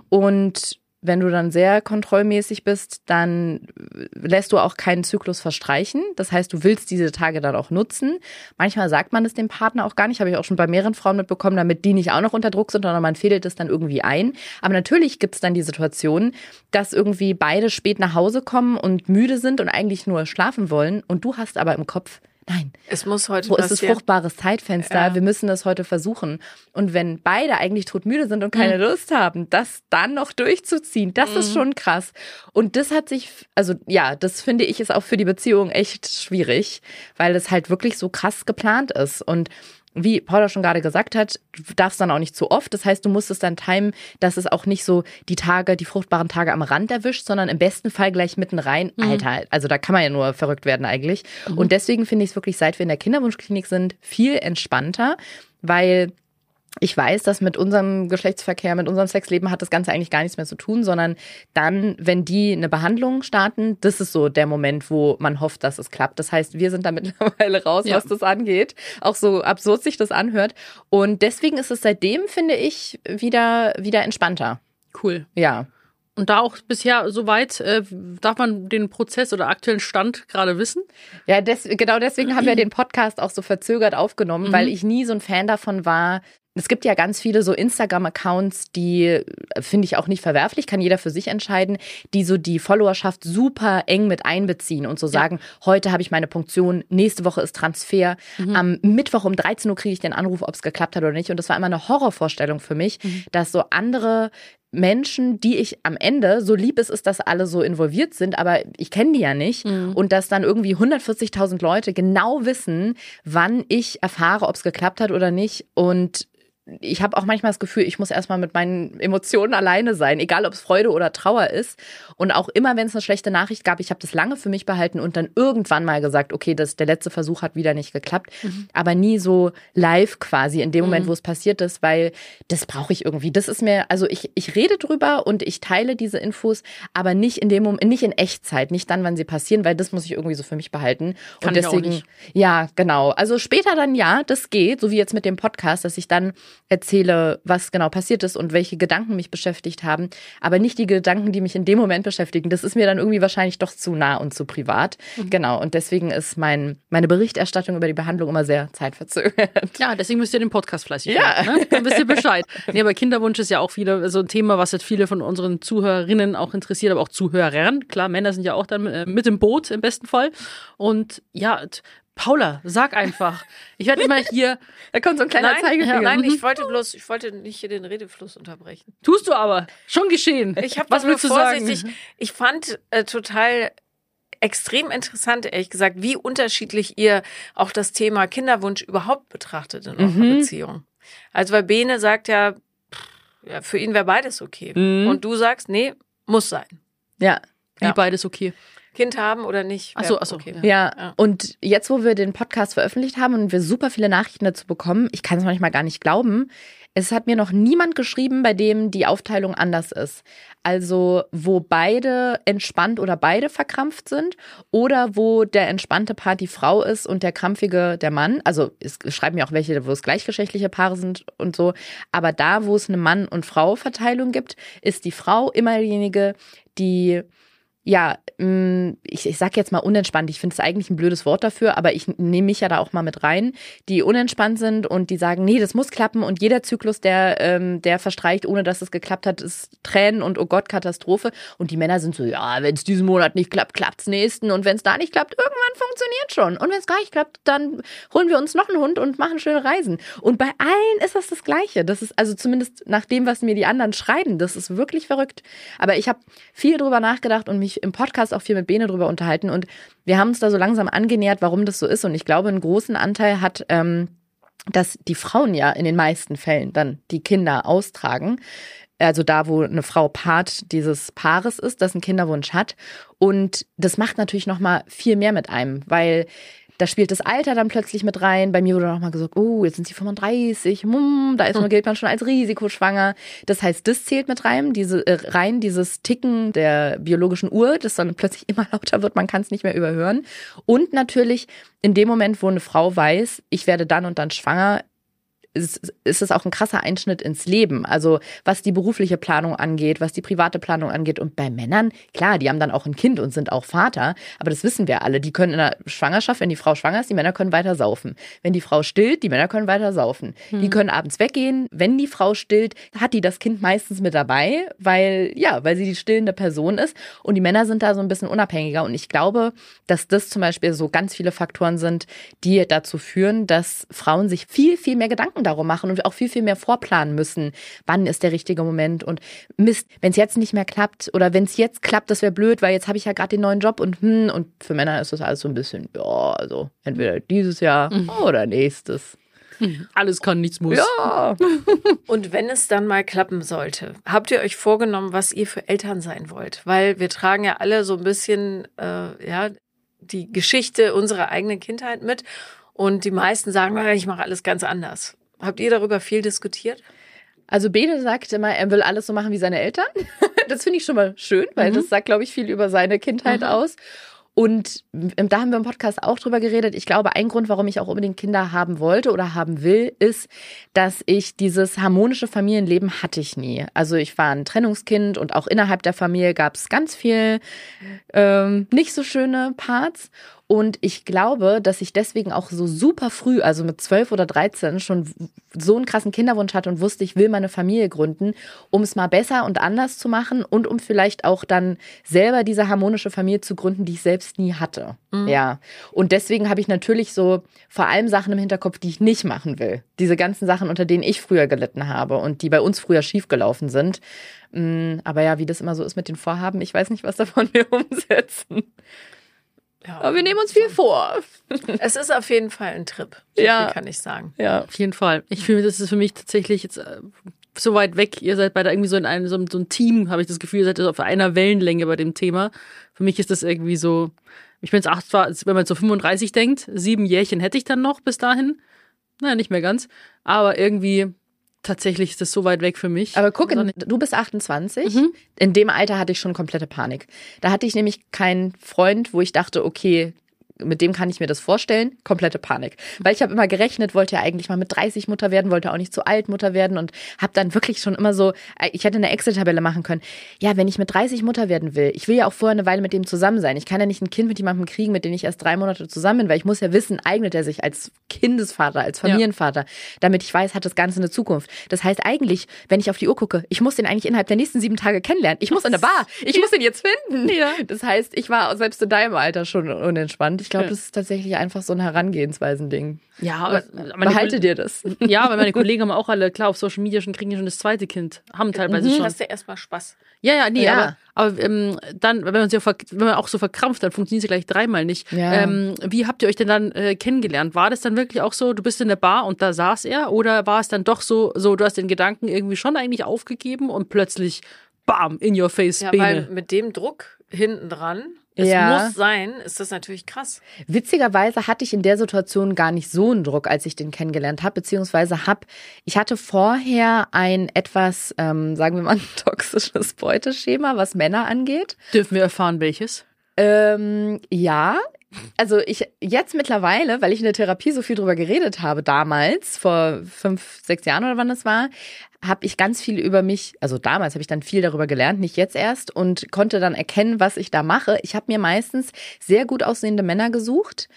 Und wenn du dann sehr kontrollmäßig bist, dann lässt du auch keinen Zyklus verstreichen. Das heißt, du willst diese Tage dann auch nutzen. Manchmal sagt man es dem Partner auch gar nicht, habe ich auch schon bei mehreren Frauen mitbekommen, damit die nicht auch noch unter Druck sind, sondern man fädelt es dann irgendwie ein. Aber natürlich gibt es dann die Situation, dass irgendwie beide spät nach Hause kommen und müde sind und eigentlich nur schlafen wollen und du hast aber im Kopf, nein, Es muss heute wo ist das passieren. fruchtbares Zeitfenster? Ja. Wir müssen das heute versuchen. Und wenn beide eigentlich todmüde sind und keine Lust haben, das dann noch durchzuziehen, das ist schon krass. Und das hat sich, also ja, das finde ich ist auch für die Beziehung echt schwierig, weil es halt wirklich so krass geplant ist. Und wie Paula schon gerade gesagt hat, du darfst dann auch nicht zu oft. Das heißt, du musst es dann timen, dass es auch nicht so die Tage, die fruchtbaren Tage am Rand erwischt, sondern im besten Fall gleich mitten rein. Alter, also da kann man ja nur verrückt werden eigentlich. Und deswegen finde ich es wirklich, seit wir in der Kinderwunschklinik sind, viel entspannter, weil ich weiß, dass mit unserem Geschlechtsverkehr, mit unserem Sexleben hat das Ganze eigentlich gar nichts mehr zu tun, sondern dann, wenn die eine Behandlung starten, das ist so der Moment, wo man hofft, dass es klappt. Das heißt, wir sind da <laughs> mittlerweile raus, Ja. was das angeht. Auch so absurd sich das anhört. Und deswegen ist es seitdem, finde ich, wieder, wieder entspannter. Cool. Ja. Und da auch bisher soweit, äh, darf man den Prozess oder aktuellen Stand gerade wissen? Ja, des, genau deswegen haben wir den Podcast auch so verzögert aufgenommen, weil ich nie so ein Fan davon war. Es gibt ja ganz viele so Instagram-Accounts, die äh, finde ich auch nicht verwerflich, kann jeder für sich entscheiden, die so die Followerschaft super eng mit einbeziehen und so sagen, heute habe ich meine Punktion, nächste Woche ist Transfer, am Mittwoch um 13 Uhr kriege ich den Anruf, ob es geklappt hat oder nicht. Und das war immer eine Horrorvorstellung für mich, dass so andere Menschen, die ich am Ende, so lieb es ist, dass alle so involviert sind, aber ich kenne die ja nicht. Und dass dann irgendwie 140.000 Leute genau wissen, wann ich erfahre, ob es geklappt hat oder nicht. Und ich habe auch manchmal das Gefühl, ich muss erstmal mit meinen Emotionen alleine sein, egal ob es Freude oder Trauer ist. Und auch immer, wenn es eine schlechte Nachricht gab, ich habe das lange für mich behalten und dann irgendwann mal gesagt, okay, das, der letzte Versuch hat wieder nicht geklappt. Aber nie so live quasi in dem Moment, wo es passiert ist, weil das brauche ich irgendwie. Das ist mir, also ich, ich rede drüber und ich teile diese Infos, aber nicht in dem Moment, nicht in Echtzeit, nicht dann, wann sie passieren, weil das muss ich irgendwie so für mich behalten. Kann und deswegen, ja, genau. Also später dann ja, das geht, so wie jetzt mit dem Podcast, dass ich dann erzähle, was genau passiert ist und welche Gedanken mich beschäftigt haben, aber nicht die Gedanken, die mich in dem Moment beschäftigen. Das ist mir dann irgendwie wahrscheinlich doch zu nah und zu privat. Mhm. Genau. Und deswegen ist mein, meine Berichterstattung über die Behandlung immer sehr zeitverzögert. Ja, deswegen müsst ihr den Podcast fleißig ja. hören. Ne? Dann wisst ihr Bescheid. nee, aber Kinderwunsch ist ja auch wieder so ein Thema, was jetzt viele von unseren Zuhörerinnen auch interessiert, aber auch Zuhörern. Klar, Männer sind ja auch dann äh, mit im Boot im besten Fall. Und ja, Paula, sag einfach. Ich werde immer hier. Da kommt so ein kleiner nein, Zeigefinger. Nein, ich wollte bloß, ich wollte nicht hier den Redefluss unterbrechen. Tust du aber. Schon geschehen. Ich habe was willst du vorsichtig. Sagen? Ich fand äh, total extrem interessant, ehrlich gesagt, wie unterschiedlich ihr auch das Thema Kinderwunsch überhaupt betrachtet in eurer mhm. Beziehung. Also weil Bene sagt ja, pff, ja für ihn wäre beides okay. Mhm. Und du sagst, nee, muss sein. Ja. Wie ja. beides okay. Kind haben oder nicht. Ach so, ach so. Okay. Ja. ja. und jetzt, wo wir den Podcast veröffentlicht haben und wir super viele Nachrichten dazu bekommen, ich kann es manchmal gar nicht glauben, es hat mir noch niemand geschrieben, bei dem die Aufteilung anders ist. Also, wo beide entspannt oder beide verkrampft sind oder wo der entspannte Part die Frau ist und der krampfige der Mann. Also, es schreiben ja auch welche, wo es gleichgeschlechtliche Paare sind und so. Aber da, wo es eine Mann- und Frau-Verteilung gibt, ist die Frau immer diejenige, die ja, mm, ich, ich sag jetzt mal unentspannt. Ich finde es eigentlich ein blödes Wort dafür, aber ich nehme mich ja da auch mal mit rein, die unentspannt sind und die sagen, nee, das muss klappen und jeder Zyklus, der, ähm, der verstreicht, ohne dass es geklappt hat, ist Tränen und oh Gott, Katastrophe. Und die Männer sind so, ja, wenn es diesen Monat nicht klappt, klappt's nächsten und wenn es da nicht klappt, irgendwann funktioniert schon. Und wenn es gar nicht klappt, dann holen wir uns noch einen Hund und machen schöne Reisen. Und bei allen ist das das Gleiche. Das ist also zumindest nach dem, was mir die anderen schreiben, das ist wirklich verrückt. Aber ich habe viel drüber nachgedacht und mich im Podcast auch viel mit Bene drüber unterhalten und wir haben uns da so langsam angenähert, warum das so ist. Und ich glaube, einen großen Anteil hat, ähm, dass die Frauen ja in den meisten Fällen dann die Kinder austragen also da, wo eine Frau Part dieses Paares ist, das einen Kinderwunsch hat. Und das macht natürlich noch mal viel mehr mit einem, weil da spielt das Alter dann plötzlich mit rein. Bei mir wurde noch mal gesagt, oh, jetzt sind sie 35, hm, da ist man, gilt man schon als risikoschwanger. Das heißt, das zählt mit rein, diese, äh, rein dieses Ticken der biologischen Uhr, das dann plötzlich <laughs> immer lauter wird, man kann es nicht mehr überhören. Und natürlich in dem Moment, wo eine Frau weiß, ich werde dann und dann schwanger, ist, ist es auch ein krasser Einschnitt ins Leben. Also was die berufliche Planung angeht, was die private Planung angeht. Und bei Männern, klar, die haben dann auch ein Kind und sind auch Vater, aber das wissen wir alle. Die können in der Schwangerschaft, wenn die Frau schwanger ist, die Männer können weiter saufen. Wenn die Frau stillt, die Männer können weiter saufen. Hm. Die können abends weggehen. Wenn die Frau stillt, hat die das Kind meistens mit dabei, weil, ja, weil sie die stillende Person ist. Und die Männer sind da so ein bisschen unabhängiger. Und ich glaube, dass das zum Beispiel so ganz viele Faktoren sind, die dazu führen, dass Frauen sich viel, viel mehr Gedanken darum machen und auch viel, viel mehr vorplanen müssen. Wann ist der richtige Moment? Und Mist, wenn es jetzt nicht mehr klappt oder wenn es jetzt klappt, das wäre blöd, weil jetzt habe ich ja gerade den neuen Job und hm, und für Männer ist das alles so ein bisschen, ja, also entweder dieses Jahr mhm. oder nächstes. Alles kann, nichts muss. Ja. <laughs> Und wenn es dann mal klappen sollte, habt ihr euch vorgenommen, was ihr für Eltern sein wollt? Weil wir tragen ja alle so ein bisschen, äh, ja, die Geschichte unserer eigenen Kindheit mit. Und die meisten sagen, ich mache alles ganz anders. Habt ihr darüber viel diskutiert? Also Bene sagt immer, er will alles so machen wie seine Eltern. <laughs> das finde ich schon mal schön, weil mhm. das sagt, glaube ich, viel über seine Kindheit mhm. aus. Und da haben wir im Podcast auch drüber geredet. Ich glaube, ein Grund, warum ich auch unbedingt Kinder haben wollte oder haben will, ist, dass ich dieses harmonische Familienleben hatte ich nie. Also ich war ein Trennungskind und auch innerhalb der Familie gab es ganz viel ähm, nicht so schöne Parts. Und ich glaube, dass ich deswegen auch so super früh, also mit zwölf oder dreizehn, schon so einen krassen Kinderwunsch hatte und wusste, ich will meine Familie gründen, um es mal besser und anders zu machen und um vielleicht auch dann selber diese harmonische Familie zu gründen, die ich selbst nie hatte. Mhm. Ja. Und deswegen habe ich natürlich so vor allem Sachen im Hinterkopf, die ich nicht machen will. Diese ganzen Sachen, unter denen ich früher gelitten habe und die bei uns früher schiefgelaufen sind. Mm, aber ja, wie das immer so ist mit den Vorhaben, ich weiß nicht, was <laughs> davon wir umsetzen. Ja, Aber wir nehmen uns viel vor. Es ist auf jeden Fall ein Trip. So ja. kann ich sagen. Ja. Auf jeden Fall. Ich fühle, das ist für mich tatsächlich jetzt äh, so weit weg. Ihr seid beide irgendwie so in einem, so, so ein Team, habe ich das Gefühl, ihr seid auf einer Wellenlänge bei dem Thema. Für mich ist das irgendwie so, ich bin jetzt acht, wenn man so 35 denkt, sieben Jährchen hätte ich dann noch bis dahin. Naja, nicht mehr ganz. Aber irgendwie tatsächlich ist das so weit weg für mich. Aber guck, in, du bist 28. Mhm. In dem Alter hatte ich schon komplette Panik. Da hatte ich nämlich keinen Freund, wo ich dachte, okay, mit dem kann ich mir das vorstellen. Komplette Panik. Weil ich habe immer gerechnet, wollte ja eigentlich mal mit 30 Mutter werden, wollte auch nicht zu alt Mutter werden und habe dann wirklich schon immer so, äh, ich hätte eine Excel-Tabelle machen können. Ja, wenn ich mit 30 Mutter werden will, ich will ja auch vorher eine Weile mit dem zusammen sein. Ich kann ja nicht ein Kind mit jemandem kriegen, mit dem ich erst drei Monate zusammen bin, weil ich muss ja wissen, eignet er sich als Kindesvater, als Familienvater, ja. damit ich weiß, hat das Ganze eine Zukunft. Das heißt eigentlich, wenn ich auf die Uhr gucke, ich muss den eigentlich innerhalb der nächsten sieben Tage kennenlernen. Ich muss in der Bar. Ich ja. muss ihn jetzt finden. Ja. Das heißt, ich war selbst in deinem Alter schon unentspannt. Ich glaube, ja. das ist tatsächlich einfach so ein Herangehensweisen-Ding. Ja, aber behalte dir das. <laughs> Ja, weil meine <laughs> Kollegen haben auch alle, klar, auf Social Media schon kriegen die schon das zweite Kind. Haben teilweise mhm. schon. Hast du erstmal Spaß. Ja, ja, nee, ja. aber, aber ähm, dann, wenn man, sich auch, wenn man auch so verkrampft, dann funktioniert es ja gleich dreimal nicht. Ja. Ähm, wie habt ihr euch denn dann äh, kennengelernt? War das dann wirklich auch so, du bist in der Bar und da saß er? Oder war es dann doch so, so du hast den Gedanken irgendwie schon eigentlich aufgegeben und plötzlich, bam, in your face, ja, Weil mit dem Druck hinten dran es ja. muss sein, ist das natürlich krass. Witzigerweise hatte ich in der Situation gar nicht so einen Druck, als ich den kennengelernt habe, beziehungsweise hab, ich hatte vorher ein etwas, ähm, sagen wir mal, <laughs> toxisches Beuteschema, was Männer angeht. Dürfen wir erfahren, welches? Ähm, ja, also ich jetzt mittlerweile, weil ich in der Therapie so viel drüber geredet habe, damals, vor fünf, sechs Jahren oder wann das war, habe ich ganz viel über mich, also damals habe ich dann viel darüber gelernt, nicht jetzt erst, und konnte dann erkennen, was ich da mache. Ich habe mir meistens sehr gut aussehende Männer gesucht,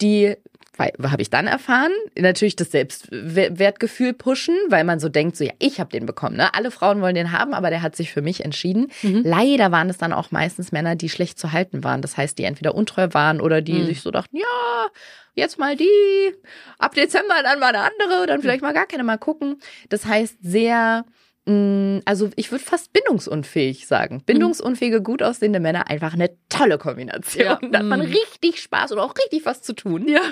die habe ich dann erfahren, natürlich das Selbstwertgefühl pushen, weil man so denkt, so ja, ich habe den bekommen. Ne? Alle Frauen wollen den haben, aber der hat sich für mich entschieden. Mhm. Leider waren es dann auch meistens Männer, die schlecht zu halten waren. Das heißt, die entweder untreu waren oder die mhm. sich so dachten, ja, jetzt mal die, ab Dezember dann mal eine andere, dann vielleicht mal gar keine mal gucken. Das heißt, sehr also ich würde fast bindungsunfähig sagen. Bindungsunfähige, gut aussehende Männer, einfach eine tolle Kombination. Ja. Da hat man mm. richtig Spaß und auch richtig was zu tun. Ja.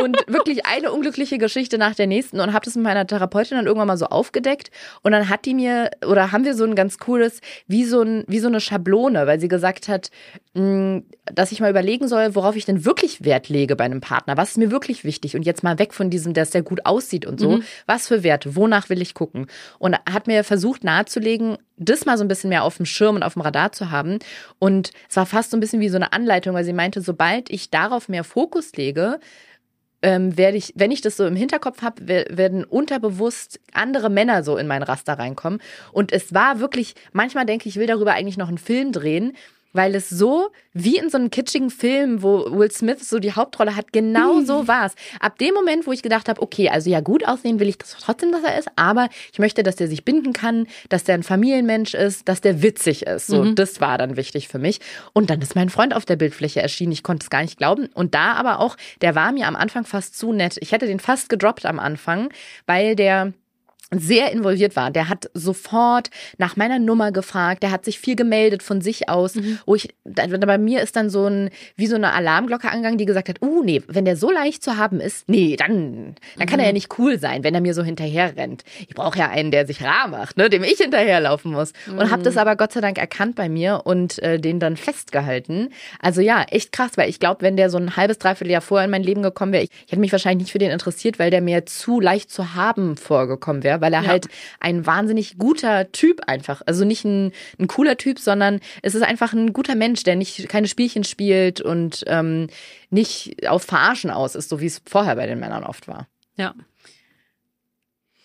Und wirklich eine unglückliche Geschichte nach der nächsten und habe das mit meiner Therapeutin dann irgendwann mal so aufgedeckt und dann hat die mir oder haben wir so ein ganz cooles wie so ein wie so eine Schablone, weil sie gesagt hat, mm, dass ich mal überlegen soll, worauf ich denn wirklich Wert lege bei einem Partner. Was ist mir wirklich wichtig und jetzt mal weg von diesem, dass der gut aussieht und so. Mhm. Was für Werte? Wonach will ich gucken? Und hat mir versucht nahezulegen, das mal so ein bisschen mehr auf dem Schirm und auf dem Radar zu haben. Und es war fast so ein bisschen wie so eine Anleitung, weil sie meinte, sobald ich darauf mehr Fokus lege, ähm, werde ich, wenn ich das so im Hinterkopf habe, werden unterbewusst andere Männer so in mein Raster reinkommen. Und es war wirklich, manchmal denke ich, ich will darüber eigentlich noch einen Film drehen, weil es so wie in so einem kitschigen Film, wo Will Smith so die Hauptrolle hat, genau so war es. Ab dem Moment, wo ich gedacht habe, okay, also ja, gut aussehen will ich das trotzdem, dass er ist, aber ich möchte, dass der sich binden kann, dass der ein Familienmensch ist, dass der witzig ist. So, mhm. das war dann wichtig für mich. Und dann ist mein Freund auf der Bildfläche erschienen. Ich konnte es gar nicht glauben. Und da aber auch, der war mir am Anfang fast zu nett. Ich hätte den fast gedroppt am Anfang, weil der sehr involviert war. Der hat sofort nach meiner Nummer gefragt, der hat sich viel gemeldet von sich aus, mhm. wo ich, da, bei mir ist dann so ein, wie so eine Alarmglocke angegangen, die gesagt hat, uh, nee, wenn der so leicht zu haben ist, nee, dann, dann kann mhm. er ja nicht cool sein, wenn er mir so hinterher rennt. Ich brauche ja einen, der sich rar macht, ne, dem ich hinterherlaufen muss. Mhm. Und habe das aber Gott sei Dank erkannt bei mir und äh, den dann festgehalten. Also ja, echt krass, weil ich glaube, wenn der so ein halbes, dreiviertel Jahr vorher in mein Leben gekommen wäre, ich, ich hätte mich wahrscheinlich nicht für den interessiert, weil der mir zu leicht zu haben vorgekommen wäre weil er ja. halt ein wahnsinnig guter Typ einfach, also nicht ein, ein cooler Typ, sondern es ist einfach ein guter Mensch, der nicht keine Spielchen spielt und ähm, nicht auf Verarschen aus ist, so wie es vorher bei den Männern oft war. Ja.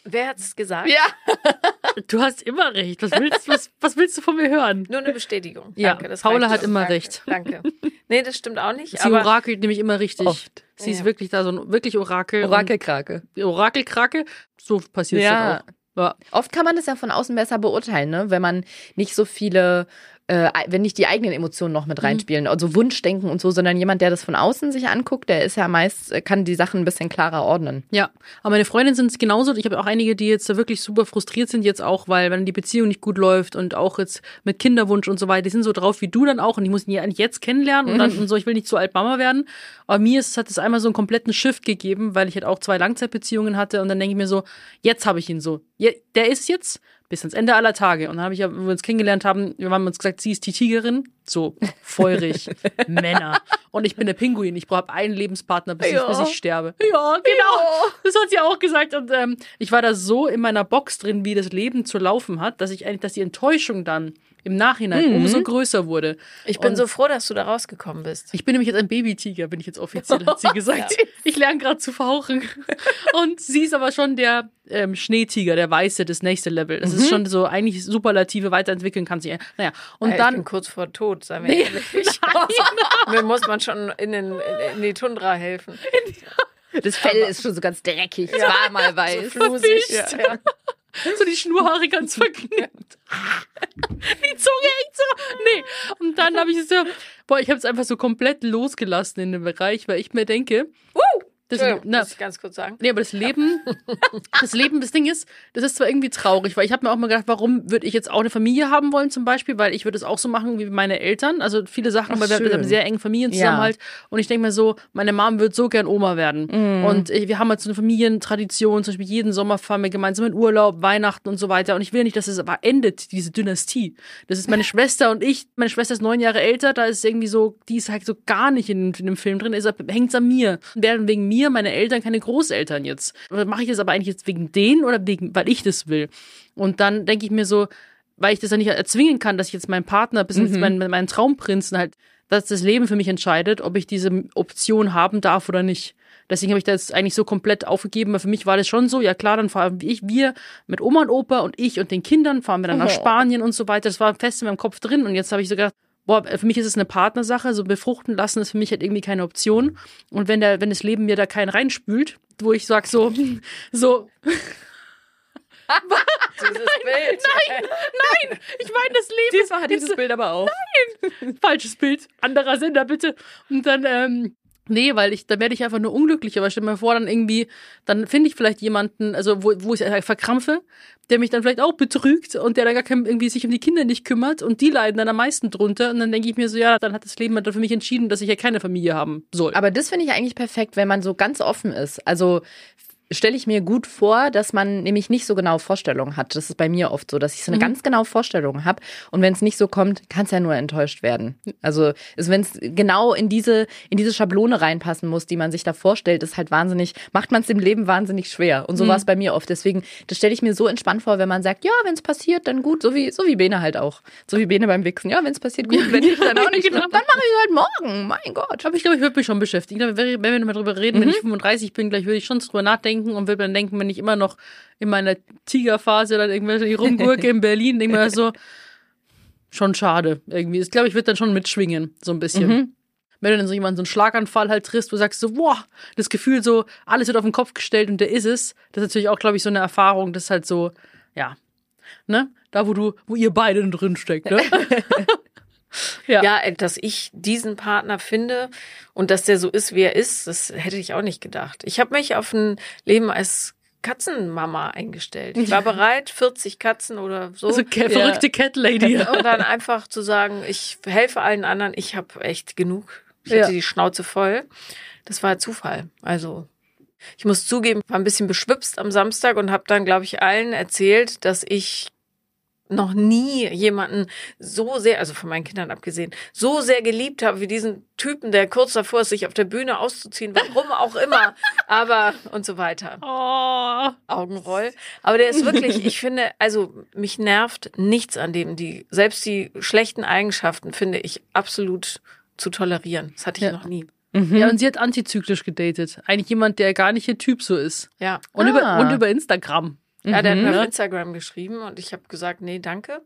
Wer hat es gesagt? Ja. <laughs> Du hast immer recht. Was willst, was, was willst du von mir hören? Nur eine Bestätigung. Ja, Danke, Paula hat immer Danke. recht. Danke. Nee, das stimmt auch nicht. <laughs> Sie orakelt nämlich immer richtig. Oft. Sie ja. ist wirklich da so ein wirklich Orakel. Orakelkrake. Orakelkrake. So passiert es ja. auch. Ja. Oft kann man das ja von außen besser beurteilen, ne? wenn man nicht so viele äh, wenn nicht die eigenen Emotionen noch mit mhm. reinspielen, mhm. also Wunschdenken und so, sondern jemand, der das von außen sich anguckt, der ist ja meist, äh, kann die Sachen ein bisschen klarer ordnen. Ja, aber meine Freundinnen sind es genauso. Ich habe auch einige, die jetzt wirklich super frustriert sind jetzt auch, weil wenn die Beziehung nicht gut läuft und auch jetzt mit Kinderwunsch und so weiter, die sind so drauf wie du dann auch und ich muss ihn ja eigentlich jetzt kennenlernen und dann mhm. und so, ich will nicht zu alt Mama werden. Aber mir ist, hat es einmal so einen kompletten Shift gegeben, weil ich halt auch zwei Langzeitbeziehungen hatte und dann denke ich mir so, jetzt habe ich ihn so. der ist jetzt bis ans Ende aller Tage. Und dann habe ich ja, wenn wir uns kennengelernt haben, wir haben uns gesagt, sie ist die Tigerin, so feurig, <laughs> Männer. Und ich bin der Pinguin. Ich brauche einen Lebenspartner, bis, Ja. ich, bis ich sterbe. Ja, genau. Das hat sie auch gesagt. Und ähm, ich war da so in meiner Box drin, wie das Leben zu laufen hat, dass ich eigentlich, dass die Enttäuschung dann im Nachhinein umso größer wurde. Ich bin Und- so froh, dass du da rausgekommen bist. ich bin nämlich jetzt ein Babytiger, bin ich jetzt offiziell, hat sie <laughs> gesagt. Ich lerne gerade zu fauchen. <laughs> Und sie ist aber schon der ähm, Schneetiger, der Weiße, das nächste Level. Das ist schon so eigentlich Superlative weiterentwickeln kann sich. Naja, und Ja, dann. kurz vor Tod, seien wir Nee, ehrlich. <laughs> Mir muss man schon in, den, in die Tundra helfen. Das Fell ist schon so ganz dreckig. Es war mal weiß. Flusig. Verwischt. Ja. So die Schnurhaare ganz <laughs> verknüpft. <laughs> Die Zunge hängt so. Nee. Und dann habe ich so, boah, ich habe es einfach so komplett losgelassen in dem Bereich, weil ich mir denke, das, na, muss ich ganz kurz sagen. Nee, aber das Leben, <laughs> das Leben, das Ding ist, das ist zwar irgendwie traurig, weil ich habe mir auch mal gedacht, warum würde ich jetzt auch eine Familie haben wollen zum Beispiel, weil ich würde es auch so machen wie meine Eltern, also viele Sachen, Ach, weil wir schön. haben einen sehr engen Familienzusammenhalt und ich denke mir so, meine Mom wird so gern Oma werden Mhm. und äh, wir haben halt so eine Familientradition, zum Beispiel jeden Sommer fahren wir gemeinsam in Urlaub, Weihnachten und so weiter und ich will nicht, dass es aber endet, diese Dynastie. Das ist meine <laughs> Schwester und ich, meine Schwester ist neun Jahre älter, da ist irgendwie so, die ist halt so gar nicht in, in dem Film drin, ist hängt's an mir. Werden wegen mir meine Eltern keine Großeltern jetzt. Mache ich das aber eigentlich jetzt wegen denen oder wegen, weil ich das will? Und dann denke ich mir so, weil ich das ja nicht erzwingen kann, dass ich jetzt meinen Partner bis ins meinen, meinen Traumprinzen halt, dass das Leben für mich entscheidet, ob ich diese Option haben darf oder nicht. Deswegen habe ich das eigentlich so komplett aufgegeben, weil für mich war das schon so, ja klar, dann fahren ich, wir mit Oma und Opa und ich und den Kindern fahren wir dann nach Oh. Spanien und so weiter. Das war fest in meinem Kopf drin und jetzt habe ich so gedacht, boah, für mich ist es eine Partnersache, so befruchten lassen ist für mich halt irgendwie keine Option. Und wenn der, wenn das Leben mir da keinen reinspült, wo ich sag so, <laughs> so, <laughs> Dieses Bild. nein, nein, ich meine das Leben. Diesmal hat dieses Bild aber auch. falsches Bild, anderer Sender bitte. Und dann, ähm, nee, weil ich, dann werde ich einfach nur unglücklich. Aber stell mir vor, dann irgendwie, dann finde ich vielleicht jemanden, also wo, wo ich verkrampfe, der mich dann vielleicht auch betrügt und der dann gar kein, irgendwie sich um die Kinder nicht kümmert und die leiden dann am meisten drunter. Und dann denke ich mir so, ja, dann hat das Leben halt für mich entschieden, dass ich ja keine Familie haben soll. Aber das finde ich eigentlich perfekt, wenn man so ganz offen ist. Also stelle ich mir gut vor, dass man nämlich nicht so genau Vorstellungen hat. Das ist bei mir oft so, dass ich so eine ganz genaue Vorstellung habe. Und wenn es nicht so kommt, kann es ja nur enttäuscht werden. Also wenn es genau in diese, in diese Schablone reinpassen muss, die man sich da vorstellt, ist halt wahnsinnig, macht man es dem Leben wahnsinnig schwer. Und so war es bei mir oft. Deswegen, das stelle ich mir so entspannt vor, wenn man sagt, ja, wenn es passiert, dann gut, so wie, so wie Bene halt auch. So wie Bene beim Wichsen. Ja, wenn es passiert, gut, wenn nicht, dann auch nicht. Genau. Dann mache ich es halt morgen. Mein Gott. Aber ich glaube, ich würde mich schon beschäftigen. Wenn wir mal drüber reden, wenn ich 35 bin, gleich würde ich schon drüber nachdenken und würde dann denken, wenn ich immer noch in meiner Tigerphase dann irgendwelche rumgurke in Berlin, denke mir so, schon schade irgendwie. Ich glaube, ich würde dann schon mitschwingen, so ein bisschen. Wenn du dann so jemanden so einen Schlaganfall halt triffst, wo du sagst so, boah, das Gefühl so, alles wird auf den Kopf gestellt und der ist es. Das ist natürlich auch, glaube ich, so eine Erfahrung, das ist halt so, ja, ne? Da, wo du, wo ihr beide drin steckt, ne? <laughs> ja. Ja, äh, dass ich diesen Partner finde und dass der so ist, wie er ist, das hätte ich auch nicht gedacht. Ich habe mich auf ein Leben als Katzenmama eingestellt. Ich war bereit, 40 Katzen oder so. So ke- verrückte Cat Lady. <laughs> Und dann einfach zu sagen, ich helfe allen anderen, ich habe echt genug. Ich Ja. hatte die Schnauze voll. Das war Zufall. Also ich muss zugeben, war ein bisschen beschwipst am Samstag und habe dann, glaube ich, allen erzählt, dass ich noch nie jemanden so sehr, also von meinen Kindern abgesehen, so sehr geliebt habe wie diesen Typen, der kurz davor ist, sich auf der Bühne auszuziehen, warum auch immer, <laughs> aber und so weiter. Oh. Augenroll. Aber der ist wirklich, ich finde, also mich nervt nichts an dem. Die, selbst die schlechten Eigenschaften finde ich absolut zu tolerieren. Das hatte ich Ja. noch nie. Ja, und sie hat antizyklisch gedatet. Eigentlich jemand, der gar nicht ihr Typ so ist. Ja. Und, Ah. über, und über Instagram. Ja, der hat mir Mhm. auf Instagram geschrieben und ich habe gesagt, nee, danke.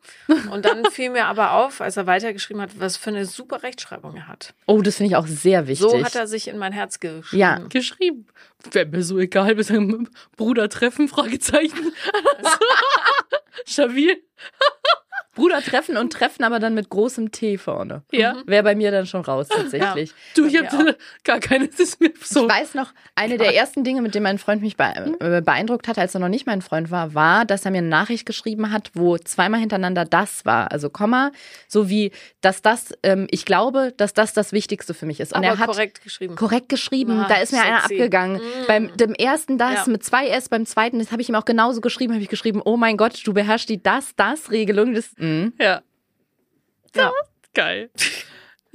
Und dann <laughs> fiel mir aber auf, als er weitergeschrieben hat, was für eine super Rechtschreibung er hat. Oh, das finde ich auch sehr wichtig. So hat er sich in mein Herz geschrieben. Ja. Geschrieben. Wäre mir so egal, wir sagen Bruder treffen, Fragezeichen. <laughs> <laughs> Stabil. Bruder treffen und treffen, aber dann mit großem T vorne. Ja. Wäre bei mir dann schon raus, tatsächlich. Du, ich habe <laughs> gar keine, das ist mir so. Ich weiß noch, eine der ersten Dinge, mit denen mein Freund mich äh, beeindruckt hat, als er noch nicht mein Freund war, war, dass er mir eine Nachricht geschrieben hat, wo zweimal hintereinander das war. Also Komma, so wie, dass das, ähm, ich glaube, dass das das Wichtigste für mich ist. Und Aber er hat korrekt geschrieben. korrekt geschrieben. Ah, da ist mir einer sexy. abgegangen. Mm. Beim dem ersten das Ja. mit zwei S, beim zweiten, das habe ich ihm auch genauso geschrieben, habe ich geschrieben, oh mein Gott, du beherrschst die das-das-Regelung. Das, mm. Ja. Ja. Geil.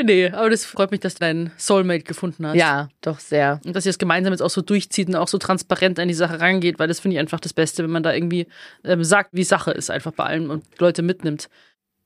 Nee, aber das freut mich, dass du deinen Soulmate gefunden hast. Ja, doch sehr. Und dass ihr es gemeinsam jetzt auch so durchzieht und auch so transparent an die Sache rangeht, weil das finde ich einfach das Beste, wenn man da irgendwie ähm, sagt, wie Sache ist, einfach bei allem und Leute mitnimmt.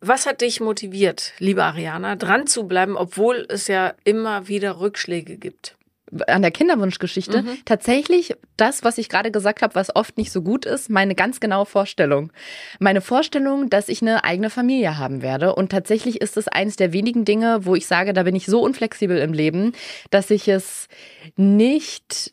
Was hat dich motiviert, liebe Ariana, dran zu bleiben, obwohl es ja immer wieder Rückschläge gibt? An der Kinderwunschgeschichte Mhm. tatsächlich das, was ich gerade gesagt habe, was oft nicht so gut ist, meine ganz genaue Vorstellung. Meine Vorstellung, dass ich eine eigene Familie haben werde. Und tatsächlich ist es eines der wenigen Dinge, wo ich sage, da bin ich so unflexibel im Leben, dass ich es nicht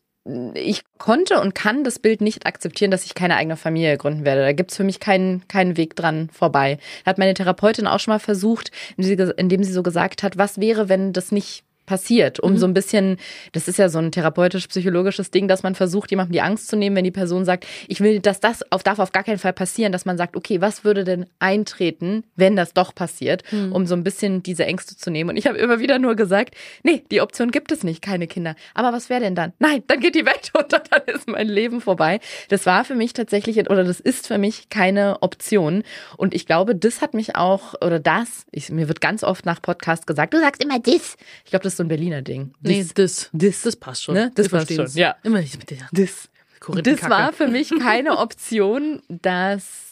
ich konnte und kann das Bild nicht akzeptieren, dass ich keine eigene Familie gründen werde. Da gibt's für mich keinen, keinen Weg dran vorbei. Hat meine Therapeutin auch schon mal versucht, indem sie so gesagt hat, was wäre, wenn das nicht passiert, um so ein bisschen, das ist ja so ein therapeutisch-psychologisches Ding, dass man versucht, jemandem die Angst zu nehmen, wenn die Person sagt, ich will, dass das auf, darf auf gar keinen Fall passieren, dass man sagt, okay, was würde denn eintreten, wenn das doch passiert, um so ein bisschen diese Ängste zu nehmen. Und ich habe immer wieder nur gesagt, nee, die Option gibt es nicht, keine Kinder. Aber was wäre denn dann? Nein, dann geht die Welt unter, dann ist mein Leben vorbei. Das war für mich tatsächlich, oder das ist für mich keine Option. Und ich glaube, das hat mich auch, oder das, ich, mir wird ganz oft nach Podcast gesagt, du sagst immer das. Ich glaube, das ist so ein Berliner Ding. Nee, das, das, das passt schon. Ne? Das passt schon, ja. Immer mit der das. Das war für mich keine <laughs> Option, dass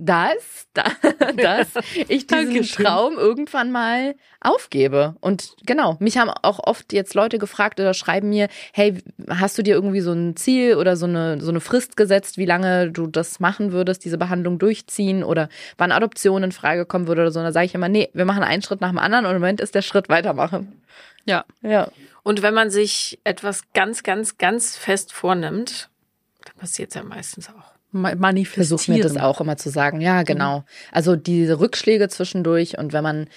das, da- <laughs> dass ich diesen Dankeschön. Traum irgendwann mal aufgebe. Und genau, mich haben auch oft jetzt Leute gefragt oder schreiben mir, hey, hast du dir irgendwie so ein Ziel oder so eine, so eine Frist gesetzt, wie lange du das machen würdest, diese Behandlung durchziehen oder wann Adoption in Frage kommen würde oder so. Und da sage ich immer, nee, wir machen einen Schritt nach dem anderen und im Moment ist der Schritt weitermachen. Ja. Ja. Und wenn man sich etwas ganz, ganz, ganz fest vornimmt, dann passiert es ja meistens auch. Ma- Manifestieren. versuche mir das auch immer zu sagen. Ja, genau. Also diese Rückschläge zwischendurch und wenn man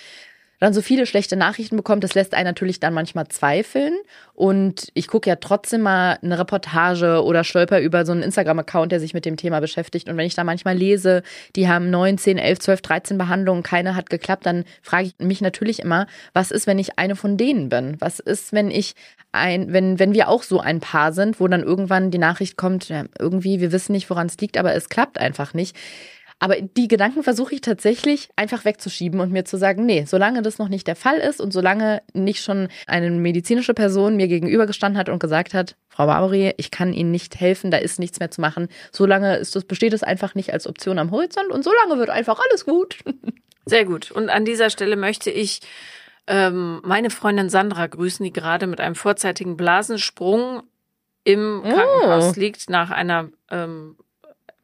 dann so viele schlechte Nachrichten bekommt, das lässt einen natürlich dann manchmal zweifeln. Und ich gucke ja trotzdem mal eine Reportage oder stolper über so einen Instagram-Account, der sich mit dem Thema beschäftigt. Und wenn ich da manchmal lese, die haben 9, 10, 11, 12, 13 Behandlungen, keine hat geklappt, dann frage ich mich natürlich immer, was ist, wenn ich eine von denen bin? Was ist, wenn ich ein, wenn, wenn wir auch so ein Paar sind, wo dann irgendwann die Nachricht kommt, ja, irgendwie, wir wissen nicht, woran es liegt, aber es klappt einfach nicht. Aber die Gedanken versuche ich tatsächlich einfach wegzuschieben und mir zu sagen, nee, solange das noch nicht der Fall ist und solange nicht schon eine medizinische Person mir gegenübergestanden hat und gesagt hat, Frau Barbery, ich kann Ihnen nicht helfen, da ist nichts mehr zu machen, solange ist das, besteht es einfach nicht als Option am Horizont und solange wird einfach alles gut. <laughs> Sehr gut. Und an dieser Stelle möchte ich ähm, meine Freundin Sandra grüßen, die gerade mit einem vorzeitigen Blasensprung im Krankenhaus liegt nach einer ähm,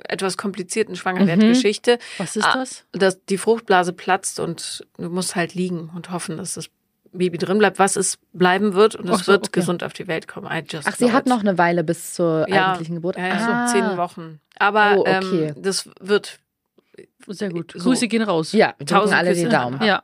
etwas komplizierten Schwangerwertgeschichte. Was ist Ah, das? Dass die Fruchtblase platzt und du musst halt liegen und hoffen, dass das Baby drin bleibt, was es bleiben wird und es so, wird okay. gesund auf die Welt kommen. I just Ach, sie hat it. noch eine Weile bis zur ja, eigentlichen Geburt. Ja, ja, Ah. so zehn Wochen. Aber Oh, okay. ähm, das wird Sehr gut. So. Grüße gehen raus. Ja, wir drücken Tausend alle die Küsse. Daumen. Ja.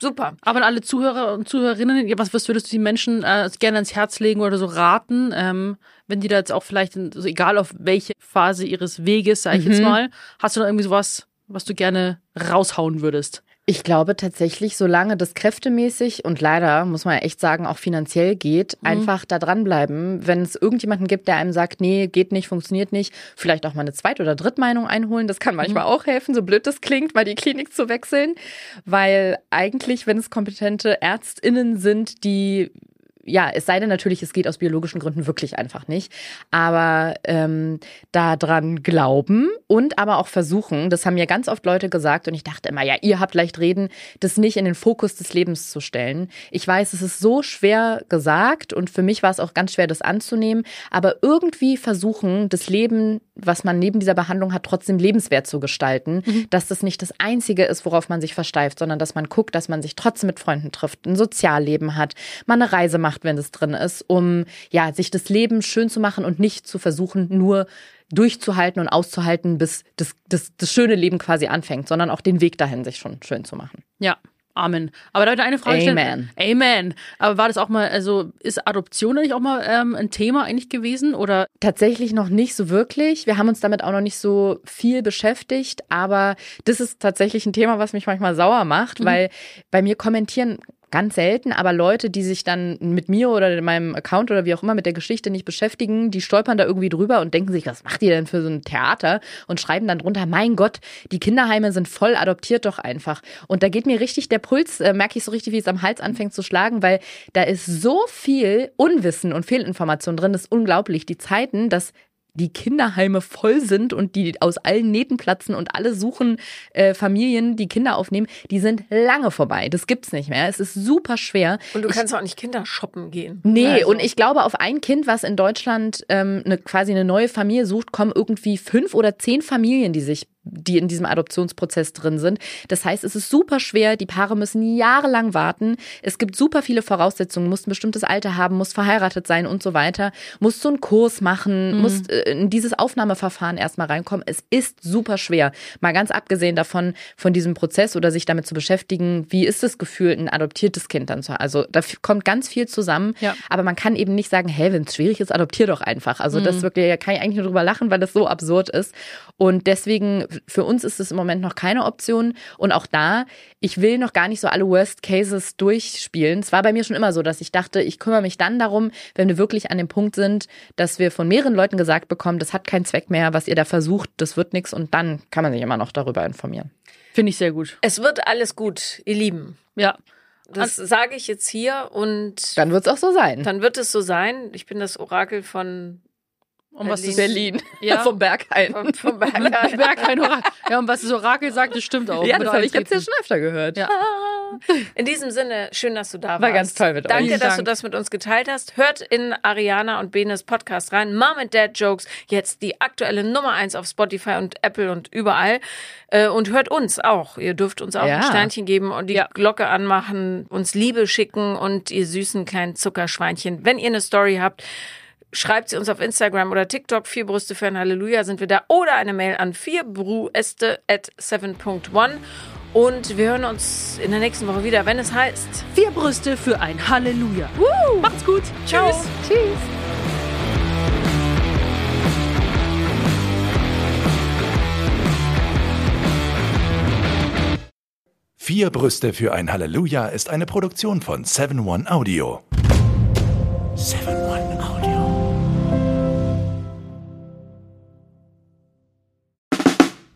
Super. Aber an alle Zuhörer und Zuhörerinnen, was, was würdest du den Menschen äh, gerne ans Herz legen oder so raten, ähm, wenn die da jetzt auch vielleicht, in, also egal auf welche Phase ihres Weges, sag ich jetzt Mhm. mal, hast du da irgendwie sowas, was du gerne raushauen würdest? Ich glaube tatsächlich, solange das kräftemäßig und leider, muss man ja echt sagen, auch finanziell geht, einfach da dranbleiben. Wenn es irgendjemanden gibt, der einem sagt, nee, geht nicht, funktioniert nicht, vielleicht auch mal eine Zweit- oder Drittmeinung einholen. Das kann manchmal auch helfen, so blöd das klingt, mal die Klinik zu wechseln. Weil eigentlich, wenn es kompetente ÄrztInnen sind, die ja, es sei denn natürlich, es geht aus biologischen Gründen wirklich einfach nicht. Aber ähm, daran glauben und aber auch versuchen, das haben mir ganz oft Leute gesagt und ich dachte immer, ja, ihr habt leicht reden, das nicht in den Fokus des Lebens zu stellen. Ich weiß, es ist so schwer gesagt und für mich war es auch ganz schwer, das anzunehmen, aber irgendwie versuchen, das Leben, was man neben dieser Behandlung hat, trotzdem lebenswert zu gestalten, dass das nicht das Einzige ist, worauf man sich versteift, sondern dass man guckt, dass man sich trotzdem mit Freunden trifft, ein Sozialleben hat, mal eine Reise macht macht, wenn es drin ist, um ja sich das Leben schön zu machen und nicht zu versuchen, nur durchzuhalten und auszuhalten, bis das, das, das schöne Leben quasi anfängt, sondern auch den Weg dahin sich schon schön zu machen. Ja. Amen. Aber da eine Frage stellen. Amen. Amen. Aber war das auch mal, also ist Adoption eigentlich auch mal ähm, ein Thema eigentlich gewesen oder? Tatsächlich noch nicht so wirklich. Wir haben uns damit auch noch nicht so viel beschäftigt, aber das ist tatsächlich ein Thema, was mich manchmal sauer macht, mhm. weil bei mir kommentieren ganz selten, aber Leute, die sich dann mit mir oder in meinem Account oder wie auch immer mit der Geschichte nicht beschäftigen, die stolpern da irgendwie drüber und denken sich, was macht ihr denn für so ein Theater? Und schreiben dann drunter, mein Gott, die Kinderheime sind voll, adoptiert doch einfach. Und da geht mir richtig der Puls, äh, merke ich so richtig, wie es am Hals anfängt zu schlagen, weil da ist so viel Unwissen und Fehlinformation drin, das ist unglaublich. Die Zeiten, dass die Kinderheime voll sind und die aus allen Nähten platzen und alle suchen äh, Familien, die Kinder aufnehmen, die sind lange vorbei. Das gibt's nicht mehr. Es ist super schwer. Und du kannst auch nicht Kinder shoppen gehen. Nee, also. und ich glaube, auf ein Kind, was in Deutschland ähm, eine, quasi eine neue Familie sucht, kommen irgendwie fünf oder zehn Familien, die sich die in diesem Adoptionsprozess drin sind. Das heißt, es ist super schwer. Die Paare müssen jahrelang warten. Es gibt super viele Voraussetzungen. Muss ein bestimmtes Alter haben, muss verheiratet sein und so weiter. Muss so einen Kurs machen, mhm. muss äh, in dieses Aufnahmeverfahren erstmal reinkommen. Es ist super schwer. Mal ganz abgesehen davon, von diesem Prozess oder sich damit zu beschäftigen, wie ist das Gefühl, ein adoptiertes Kind dann zu haben. Also da kommt ganz viel zusammen. Ja. Aber man kann eben nicht sagen, hey, wenn es schwierig ist, adoptier doch einfach. Also mhm. das wirklich, da kann ich eigentlich nur drüber lachen, weil das so absurd ist. Und deswegen für uns ist es im Moment noch keine Option. Und auch da, ich will noch gar nicht so alle Worst Cases durchspielen. Es war bei mir schon immer so, dass ich dachte, ich kümmere mich dann darum, wenn wir wirklich an dem Punkt sind, dass wir von mehreren Leuten gesagt bekommen, das hat keinen Zweck mehr, was ihr da versucht, das wird nichts. Und dann kann man sich immer noch darüber informieren. Finde ich sehr gut. Es wird alles gut, ihr Lieben. Ja. Das sage ich jetzt hier und. Dann wird es auch so sein. Dann wird es so sein. Ich bin das Orakel von um was Berlin. Ja. vom Berghain. Vom, vom Berghain. Berghain Ja, und was das Orakel sagt, das stimmt auch. Ja, das habe ich jetzt ja schon öfter gehört. Ja. In diesem Sinne, schön, dass du da warst. War ganz toll mit Danke, euch. Danke, dass Dank. du das mit uns geteilt hast. Hört in Ariana und Benes Podcast rein. Mom and Dad Jokes, jetzt die aktuelle Nummer eins auf Spotify und Apple und überall. Äh, und hört uns auch. Ihr dürft uns auch ja. ein Sternchen geben und die ja. Glocke anmachen, uns Liebe schicken und ihr süßen kleinen Zuckerschweinchen. Wenn ihr eine Story habt, schreibt sie uns auf Instagram oder TikTok. Vier Brüste für ein Halleluja sind wir da. Oder eine Mail an vierbrueste at 7.1. Und wir hören uns in der nächsten Woche wieder, wenn es heißt Vier Brüste für ein Halleluja. Woo! Macht's gut. Ciao. Tschüss. Tschüss. Vier Brüste für ein Halleluja ist eine Produktion von 7 One Audio. 7 One Audio.